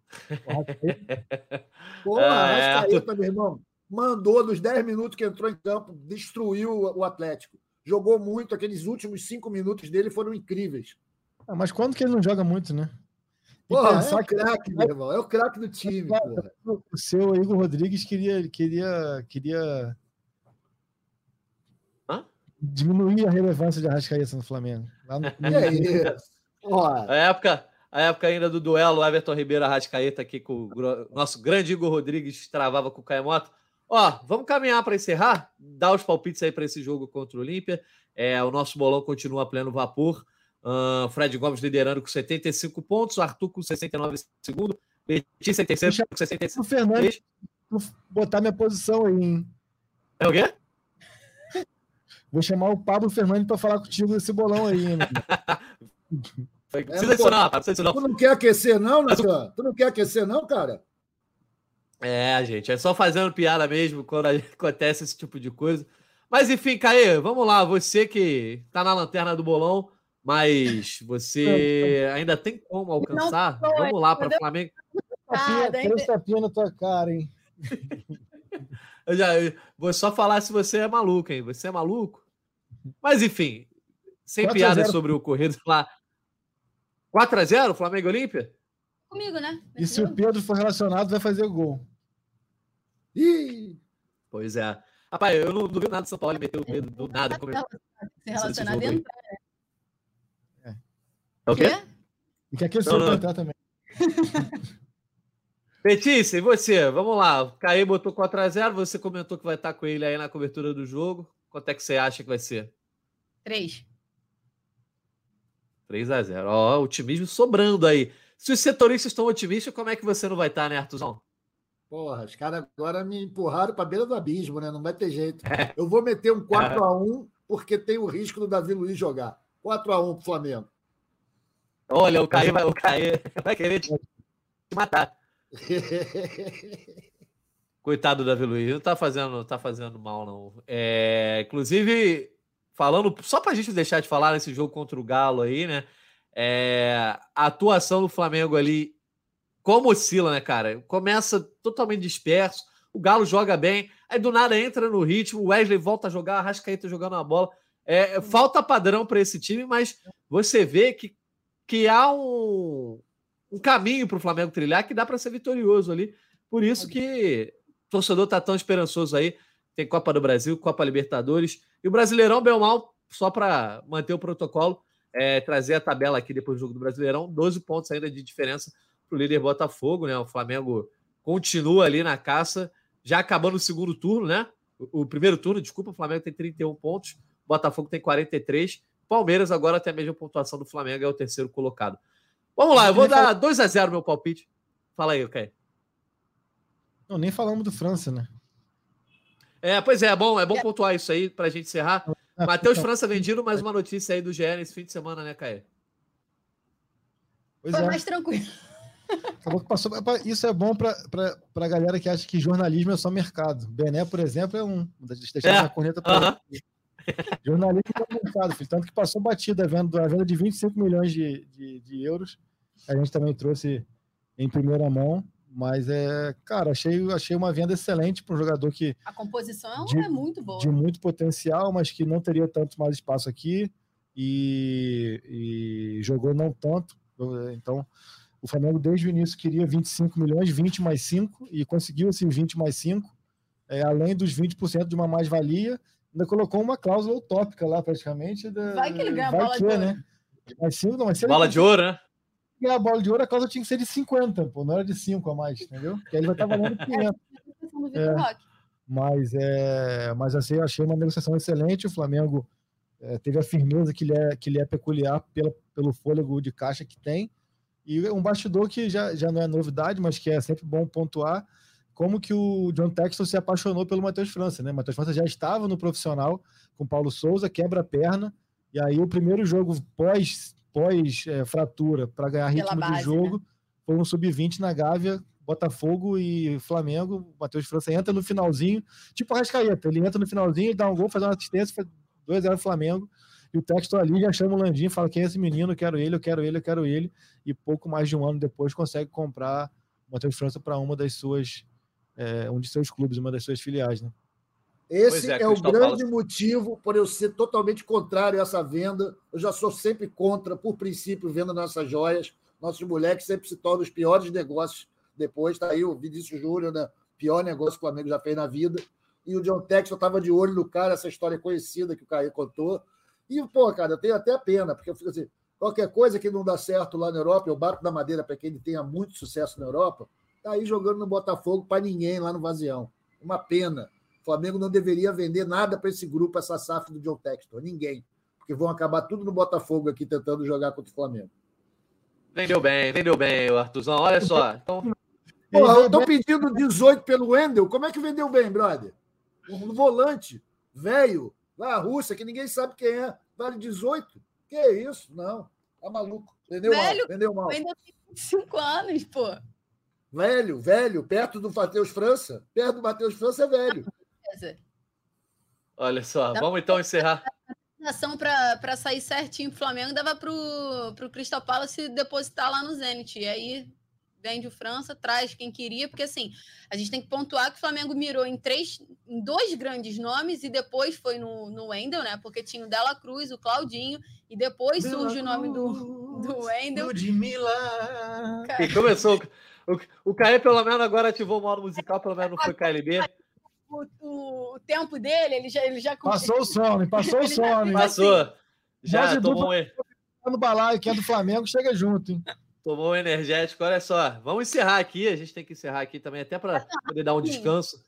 Porra, ah, Arrascaeta, é. meu irmão. mandou nos 10 minutos que entrou em campo, destruiu o Atlético. Jogou muito, aqueles últimos cinco minutos dele foram incríveis. Ah, mas quando que ele não joga muito, né? Porra, é o craque, meu irmão. É o craque do time. Porra. O seu Igor Rodrigues queria, queria, queria? Diminuir a relevância de Arrascaeta no Flamengo. Lá no, é isso? Porra. A época, a época ainda do duelo Everton Ribeiro Arrascaeta aqui com o nosso grande Igor Rodrigues travava com o Caemoto. Ó, vamos caminhar para encerrar, dar os palpites aí para esse jogo contra o Olímpia. É, o nosso bolão continua a pleno vapor. Ahn, Fred Gomes liderando com 75 pontos, Arthur com 69 em segundo, Letícia em terceiro com 66. o Fernandes vou botar minha posição aí, hein? É o quê? Vou chamar o Pablo Fernandes para falar contigo desse bolão aí, hein? É, Não precisa disso pô. não, não precisa disso não. Tu não quer aquecer, não, Mas o- Natan? Tu não quer aquecer, não, cara? É, gente, é só fazendo piada mesmo quando acontece esse tipo de coisa. Mas enfim, Caê, vamos lá. Você que tá na lanterna do bolão, mas você ainda tem como alcançar? Não, Vamos lá para entendeu? Flamengo. Três tapinhas na tua cara, hein? Eu já eu vou só falar se você é maluco, hein? Você é maluco? Mas enfim, sem 4 a 0. piadas sobre o ocorrido lá. 4x0, Flamengo e Olímpia? Comigo, né? E se o Pedro for relacionado, vai fazer o gol. Ih, Pois é. Rapaz, eu não, não vi nada de São Paulo meteu o medo do nada. Como... Se relacionar jogo aí. dentro. É o quê? E que aquele Não, só não. entrar também. Letícia, e você? Vamos lá. O Caê botou 4x0. Você comentou que vai estar com ele aí na cobertura do jogo. Quanto é que você acha que vai ser? Três. 3x0. Ó, otimismo sobrando aí. Se os setoristas estão otimistas, como é que você não vai estar, né, Artuzão? porra, os caras agora me empurraram para beira do abismo, né? Não vai ter jeito. É. Eu vou meter um 4x1 porque tem o risco do Davi Luiz jogar. 4x1 pro Flamengo. Olha, o Caê vai, o Caê vai querer te matar. Coitado do Davi Luiz, não tá fazendo, não tá fazendo mal, não. É, inclusive, falando, só pra gente deixar de falar nesse jogo contra o Galo aí, né? É, a atuação do Flamengo ali, como oscila, né, cara? Começa totalmente disperso, o Galo joga bem, aí do nada entra no ritmo, o Wesley volta a jogar, a Rascaeta jogando a bola. É, falta padrão para esse time, mas você vê que, que há um, um caminho para o Flamengo trilhar que dá para ser vitorioso ali. Por isso que o torcedor tá tão esperançoso aí. Tem Copa do Brasil, Copa Libertadores e o Brasileirão, bem ou mal, só para manter o protocolo, é, trazer a tabela aqui depois do jogo do Brasileirão, 12 pontos ainda de diferença para o líder Botafogo, né? O Flamengo continua ali na caça, já acabando o segundo turno, né? O, o primeiro turno, desculpa, o Flamengo tem 31 pontos, o Botafogo tem 43, Palmeiras agora tem a mesma pontuação do Flamengo, é o terceiro colocado. Vamos lá, eu vou dar 2 a 0 meu palpite. Fala aí, ok. Não, nem falamos do França, né? É, pois é, é bom, é bom pontuar isso aí pra gente encerrar. Ah, Matheus então, França vendido, mais uma notícia aí do GE nesse fim de semana, né, Caê? Pois Foi é. mais tranquilo. Acabou que passou. Isso é bom para a galera que acha que jornalismo é só mercado. Bené, por exemplo, é um. Deixa É, a corneta ele. Jornalismo é mercado, filho. Tanto que passou batida a venda, a venda de 25 milhões de, de, de euros. A gente também trouxe em primeira mão. Mas é, cara, achei, achei uma venda excelente para um jogador que A composição De- é muito boa. de muito potencial, mas que não teria tanto mais espaço aqui e, e jogou não tanto. Então, o Flamengo desde o início queria 25 milhões, 20 mais 5, e conseguiu assim 20 mais 5, é, além dos 20% de uma mais-valia, ainda colocou uma cláusula utópica lá praticamente. Da, Vai que ele ganha bola que, de ouro. né? Mais 5, não, mas se ele Bola de ouro, né? Ganhar a bola de ouro, a cláusula tinha que ser de 50, pô, não era de 5 a mais, entendeu? Porque aí ele vai estar valendo 500. do Vitor É. Roque. Mas, é, mas assim, eu achei uma negociação excelente. O Flamengo é, teve a firmeza que lhe é, que lhe é peculiar pela, pelo fôlego de caixa que tem. E um bastidor que já, já não é novidade, mas que é sempre bom pontuar, como que o John Texton se apaixonou pelo Matheus França. Né? Matheus França já estava no profissional com Paulo Souza, quebra a perna, e aí o primeiro jogo pós, pós é, fratura para ganhar ritmo base, de jogo foi um sub-20 na Gávea, Botafogo e Flamengo. O Matheus França entra no finalzinho, tipo a Rascaeta, ele entra no finalzinho, dá um gol, faz uma assistência, faz 2x0 Flamengo. E o Texto ali já chama o Landim, fala: quem é esse menino? Eu quero ele, eu quero ele, eu quero ele. E pouco mais de um ano depois consegue comprar o Matheus França para uma das suas é, um de seus clubes, uma das suas filiais, né? Esse é, é o grande Paulo. motivo por eu ser totalmente contrário a essa venda. Eu já sou sempre contra, por princípio, venda nossas joias. Nossos moleques sempre se tornam os piores negócios depois. Está aí o Vinícius Júnior, né? pior negócio que o Flamengo já fez na vida. E o John Texton estava de olho no cara, essa história conhecida que o Caio contou. E, pô, cara, eu tenho até pena, porque eu fico assim, qualquer coisa que não dá certo lá na Europa, eu bato na madeira para que ele tenha muito sucesso na Europa, tá aí jogando no Botafogo para ninguém lá no Vazião. Uma pena. O Flamengo não deveria vender nada para esse grupo, essa safra do John Textor, ninguém. Porque vão acabar tudo no Botafogo aqui tentando jogar contra o Flamengo. Vendeu bem, vendeu bem, o Artuzão. Olha só. Então... Porra, eu tô pedindo 18 pelo Wendel. Como é que vendeu bem, brother? Um volante, velho, lá Rússia, que ninguém sabe quem é, vale 18? Que isso? Não. Tá maluco. Vendeu velho, mal. Vendeu mal. Ainda tem 25 anos, pô. Velho, velho, perto do Matheus França. Perto do Matheus França é velho. Olha só, Dá vamos então encerrar. Ação para sair certinho pro Flamengo dava pro, pro Crystal Palace depositar lá no Zenit. E aí vende o França, traz quem queria, porque assim, a gente tem que pontuar que o Flamengo mirou em três, em dois grandes nomes e depois foi no, no Wendel, né? Porque tinha o Dela Cruz, o Claudinho, e depois Dela surge Cruz, o nome do, do Wendel. Ludmilla. E começou. O, o Caê, pelo menos, agora ativou o modo musical, pelo menos não foi KLB o, o, tempo dele, ele já, ele já Passou o sono, passou o sono. Passou. Já, já tomou um... Tá no balaio, que é do Flamengo, chega junto, hein? Tomou um energético, olha só. Vamos encerrar aqui, a gente tem que encerrar aqui também, até para poder dar um descanso.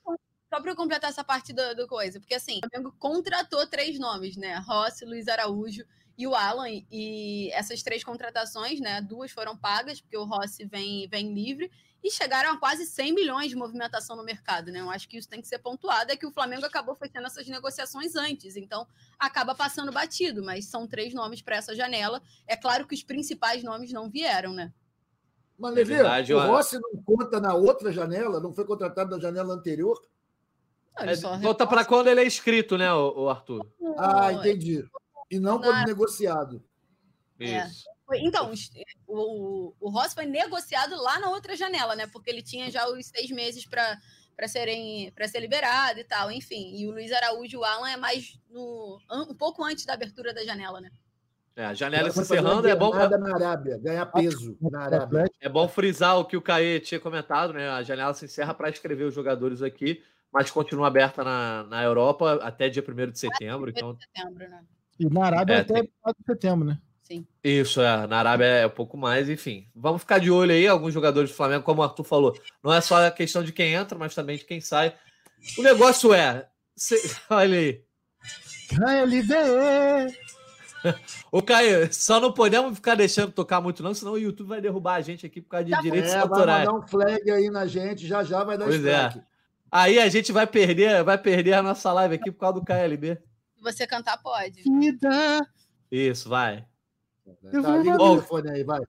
Só para eu completar essa parte do, do, coisa, porque assim, o Flamengo contratou três nomes, né? Rossi, Luiz Araújo e o Alan, e essas três contratações, né? Duas foram pagas, porque o Rossi vem, vem livre, e chegaram a quase 100 milhões de movimentação no mercado, né? Eu acho que isso tem que ser pontuado, é que o Flamengo acabou fazendo essas negociações antes, então acaba passando batido, mas são três nomes para essa janela. É claro que os principais nomes não vieram, né? Mas, Levi, é o Rossi não conta na outra janela, não foi contratado na janela anterior? Não, é, volta para quando ele é inscrito, né, o, Arthur? Ah, entendi. E não quando negociado. Isso. É. Então, o, o Ross foi negociado lá na outra janela, né? Porque ele tinha já os seis meses para para serem para ser liberado e tal, enfim. E o Luiz Araújo e o Alan é mais no um pouco antes da abertura da janela, né? É, a janela se encerrando é bom pra... na Arábia, ganhar peso na Arábia. É bom frisar o que o Caê tinha comentado, né? A janela se encerra para escrever os jogadores aqui, mas continua aberta na, na Europa até dia 1 de setembro. Então... De setembro, né? E na Arábia é, até tem... de setembro, né? Sim. Isso, é. Na Arábia é um pouco mais, enfim. Vamos ficar de olho aí, alguns jogadores do Flamengo, como o Arthur falou. Não é só a questão de quem entra, mas também de quem sai. O negócio é. Cê... Olha aí. KLB! Ô, Caio, só não podemos ficar deixando tocar muito, não, senão o YouTube vai derrubar a gente aqui por causa de já direitos é, autorais. Vai mandar um flag aí na gente, já já vai dar pois é. Aí a gente vai perder, vai perder a nossa live aqui por causa do KLB. Se você cantar, pode. Vida isso, vai. Tá, liga o telefone aí, vai.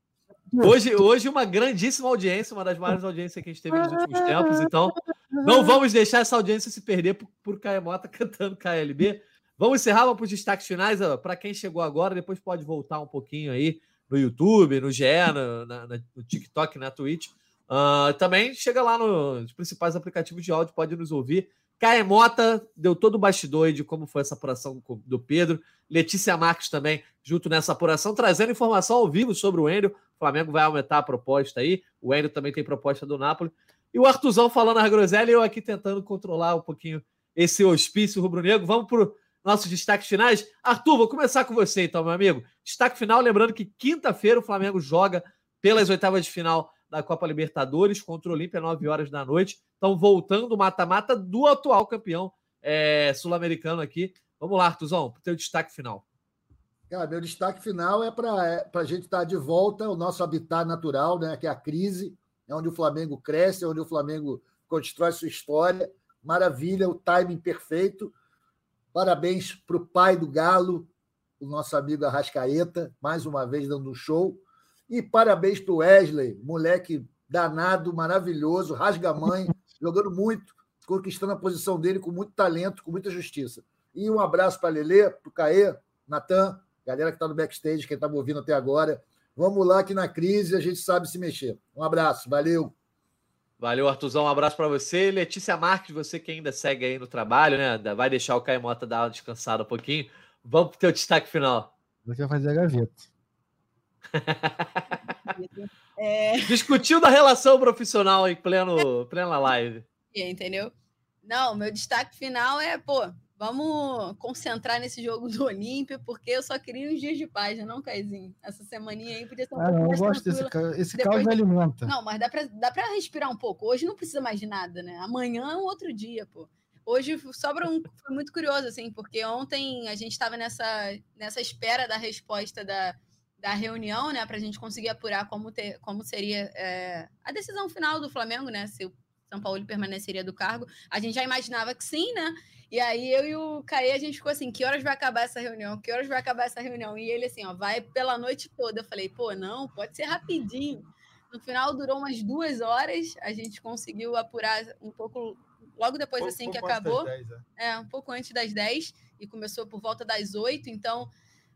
Hoje, hoje, uma grandíssima audiência, uma das maiores audiências que a gente teve nos últimos tempos. Então, não vamos deixar essa audiência se perder por, por Caemota cantando KLB. Vamos encerrar, vamos para os destaques finais. Para quem chegou agora, depois pode voltar um pouquinho aí no YouTube, no GE, no, na, no TikTok, na Twitch. Uh, também chega lá nos principais aplicativos de áudio, pode nos ouvir. Caemota deu todo o bastidor de como foi essa apuração do Pedro. Letícia Marques também, junto nessa apuração, trazendo informação ao vivo sobre o Enio. O Flamengo vai aumentar a proposta aí. O Enio também tem proposta do Napoli. E o Artuzão falando a groselha e eu aqui tentando controlar um pouquinho esse hospício rubro-negro. Vamos para os nossos destaques finais. Arthur, vou começar com você então, meu amigo. Destaque final, lembrando que quinta-feira o Flamengo joga pelas oitavas de final da Copa Libertadores contra o Olímpia, 9 horas da noite. Então, voltando o mata-mata do atual campeão é, sul-americano aqui. Vamos lá, Artuzão, para o teu destaque final. Cara, meu destaque final é para é, a gente estar tá de volta ao nosso habitat natural, né, que é a crise, é onde o Flamengo cresce, é onde o Flamengo constrói sua história. Maravilha, o timing perfeito. Parabéns para o pai do Galo, o nosso amigo Arrascaeta, mais uma vez dando um show. E parabéns para o Wesley, moleque danado, maravilhoso, rasga-mãe, jogando muito, conquistando a posição dele com muito talento, com muita justiça. E um abraço para a Lelê, para o Caê, Natan, galera que está no backstage, quem está me ouvindo até agora. Vamos lá que na crise a gente sabe se mexer. Um abraço, valeu. Valeu, Artuzão. Um abraço para você. Letícia Marques, você que ainda segue aí no trabalho, né? Vai deixar o Caio Mota dar uma descansada um pouquinho. Vamos pro teu destaque final. Você vai fazer a gaveta. é... Discutiu da relação profissional em pleno, plena live. Entendeu? Não, meu destaque final é, pô, Vamos concentrar nesse jogo do Olímpia, porque eu só queria uns dias de paz, né, não, Caizinho? Essa semaninha aí podia ser um ah, pouco não, mais eu gosto desse Esse Depois... caos me alimenta. Não, mas dá pra, dá pra respirar um pouco. Hoje não precisa mais de nada, né? Amanhã é um outro dia, pô. Hoje sobra um. Foi muito curioso, assim, porque ontem a gente estava nessa, nessa espera da resposta da, da reunião, né, para a gente conseguir apurar como, ter, como seria é, a decisão final do Flamengo, né, se o São Paulo permaneceria do cargo. A gente já imaginava que sim, né? E aí eu e o Caê, a gente ficou assim, que horas vai acabar essa reunião? Que horas vai acabar essa reunião? E ele assim, ó, vai pela noite toda. Eu falei, pô, não, pode ser rapidinho. No final durou umas duas horas, a gente conseguiu apurar um pouco, logo depois pouco, assim que acabou. 10, é. é, um pouco antes das 10 e começou por volta das 8, então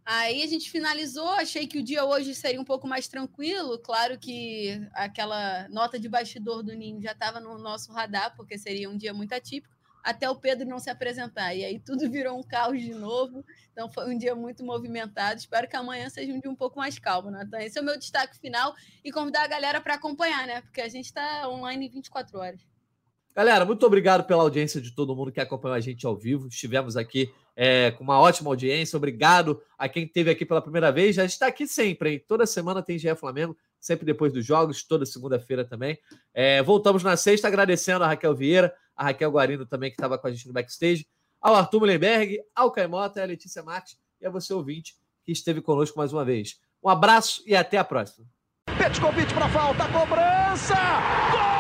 Aí a gente finalizou, achei que o dia hoje seria um pouco mais tranquilo. Claro que aquela nota de bastidor do Ninho já estava no nosso radar, porque seria um dia muito atípico até o Pedro não se apresentar. E aí tudo virou um caos de novo. Então foi um dia muito movimentado. Espero que amanhã seja um dia um pouco mais calmo, Natan. Esse é o meu destaque final e convidar a galera para acompanhar, né? Porque a gente está online 24 horas. Galera, muito obrigado pela audiência de todo mundo que acompanhou a gente ao vivo. Estivemos aqui é, com uma ótima audiência. Obrigado a quem esteve aqui pela primeira vez. Já está aqui sempre, hein? Toda semana tem GE Flamengo, sempre depois dos jogos, toda segunda-feira também. É, voltamos na sexta, agradecendo a Raquel Vieira, a Raquel Guarino também, que estava com a gente no backstage, ao Arthur Mullenberg, ao Caimota, a Letícia Marques e a você, ouvinte, que esteve conosco mais uma vez. Um abraço e até a próxima. Petkovic para falta, cobrança! Gol!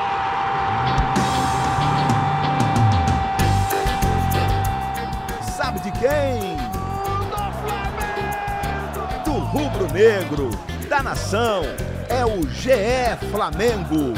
Quem? Do! Do rubro-negro, da nação, é o GE Flamengo.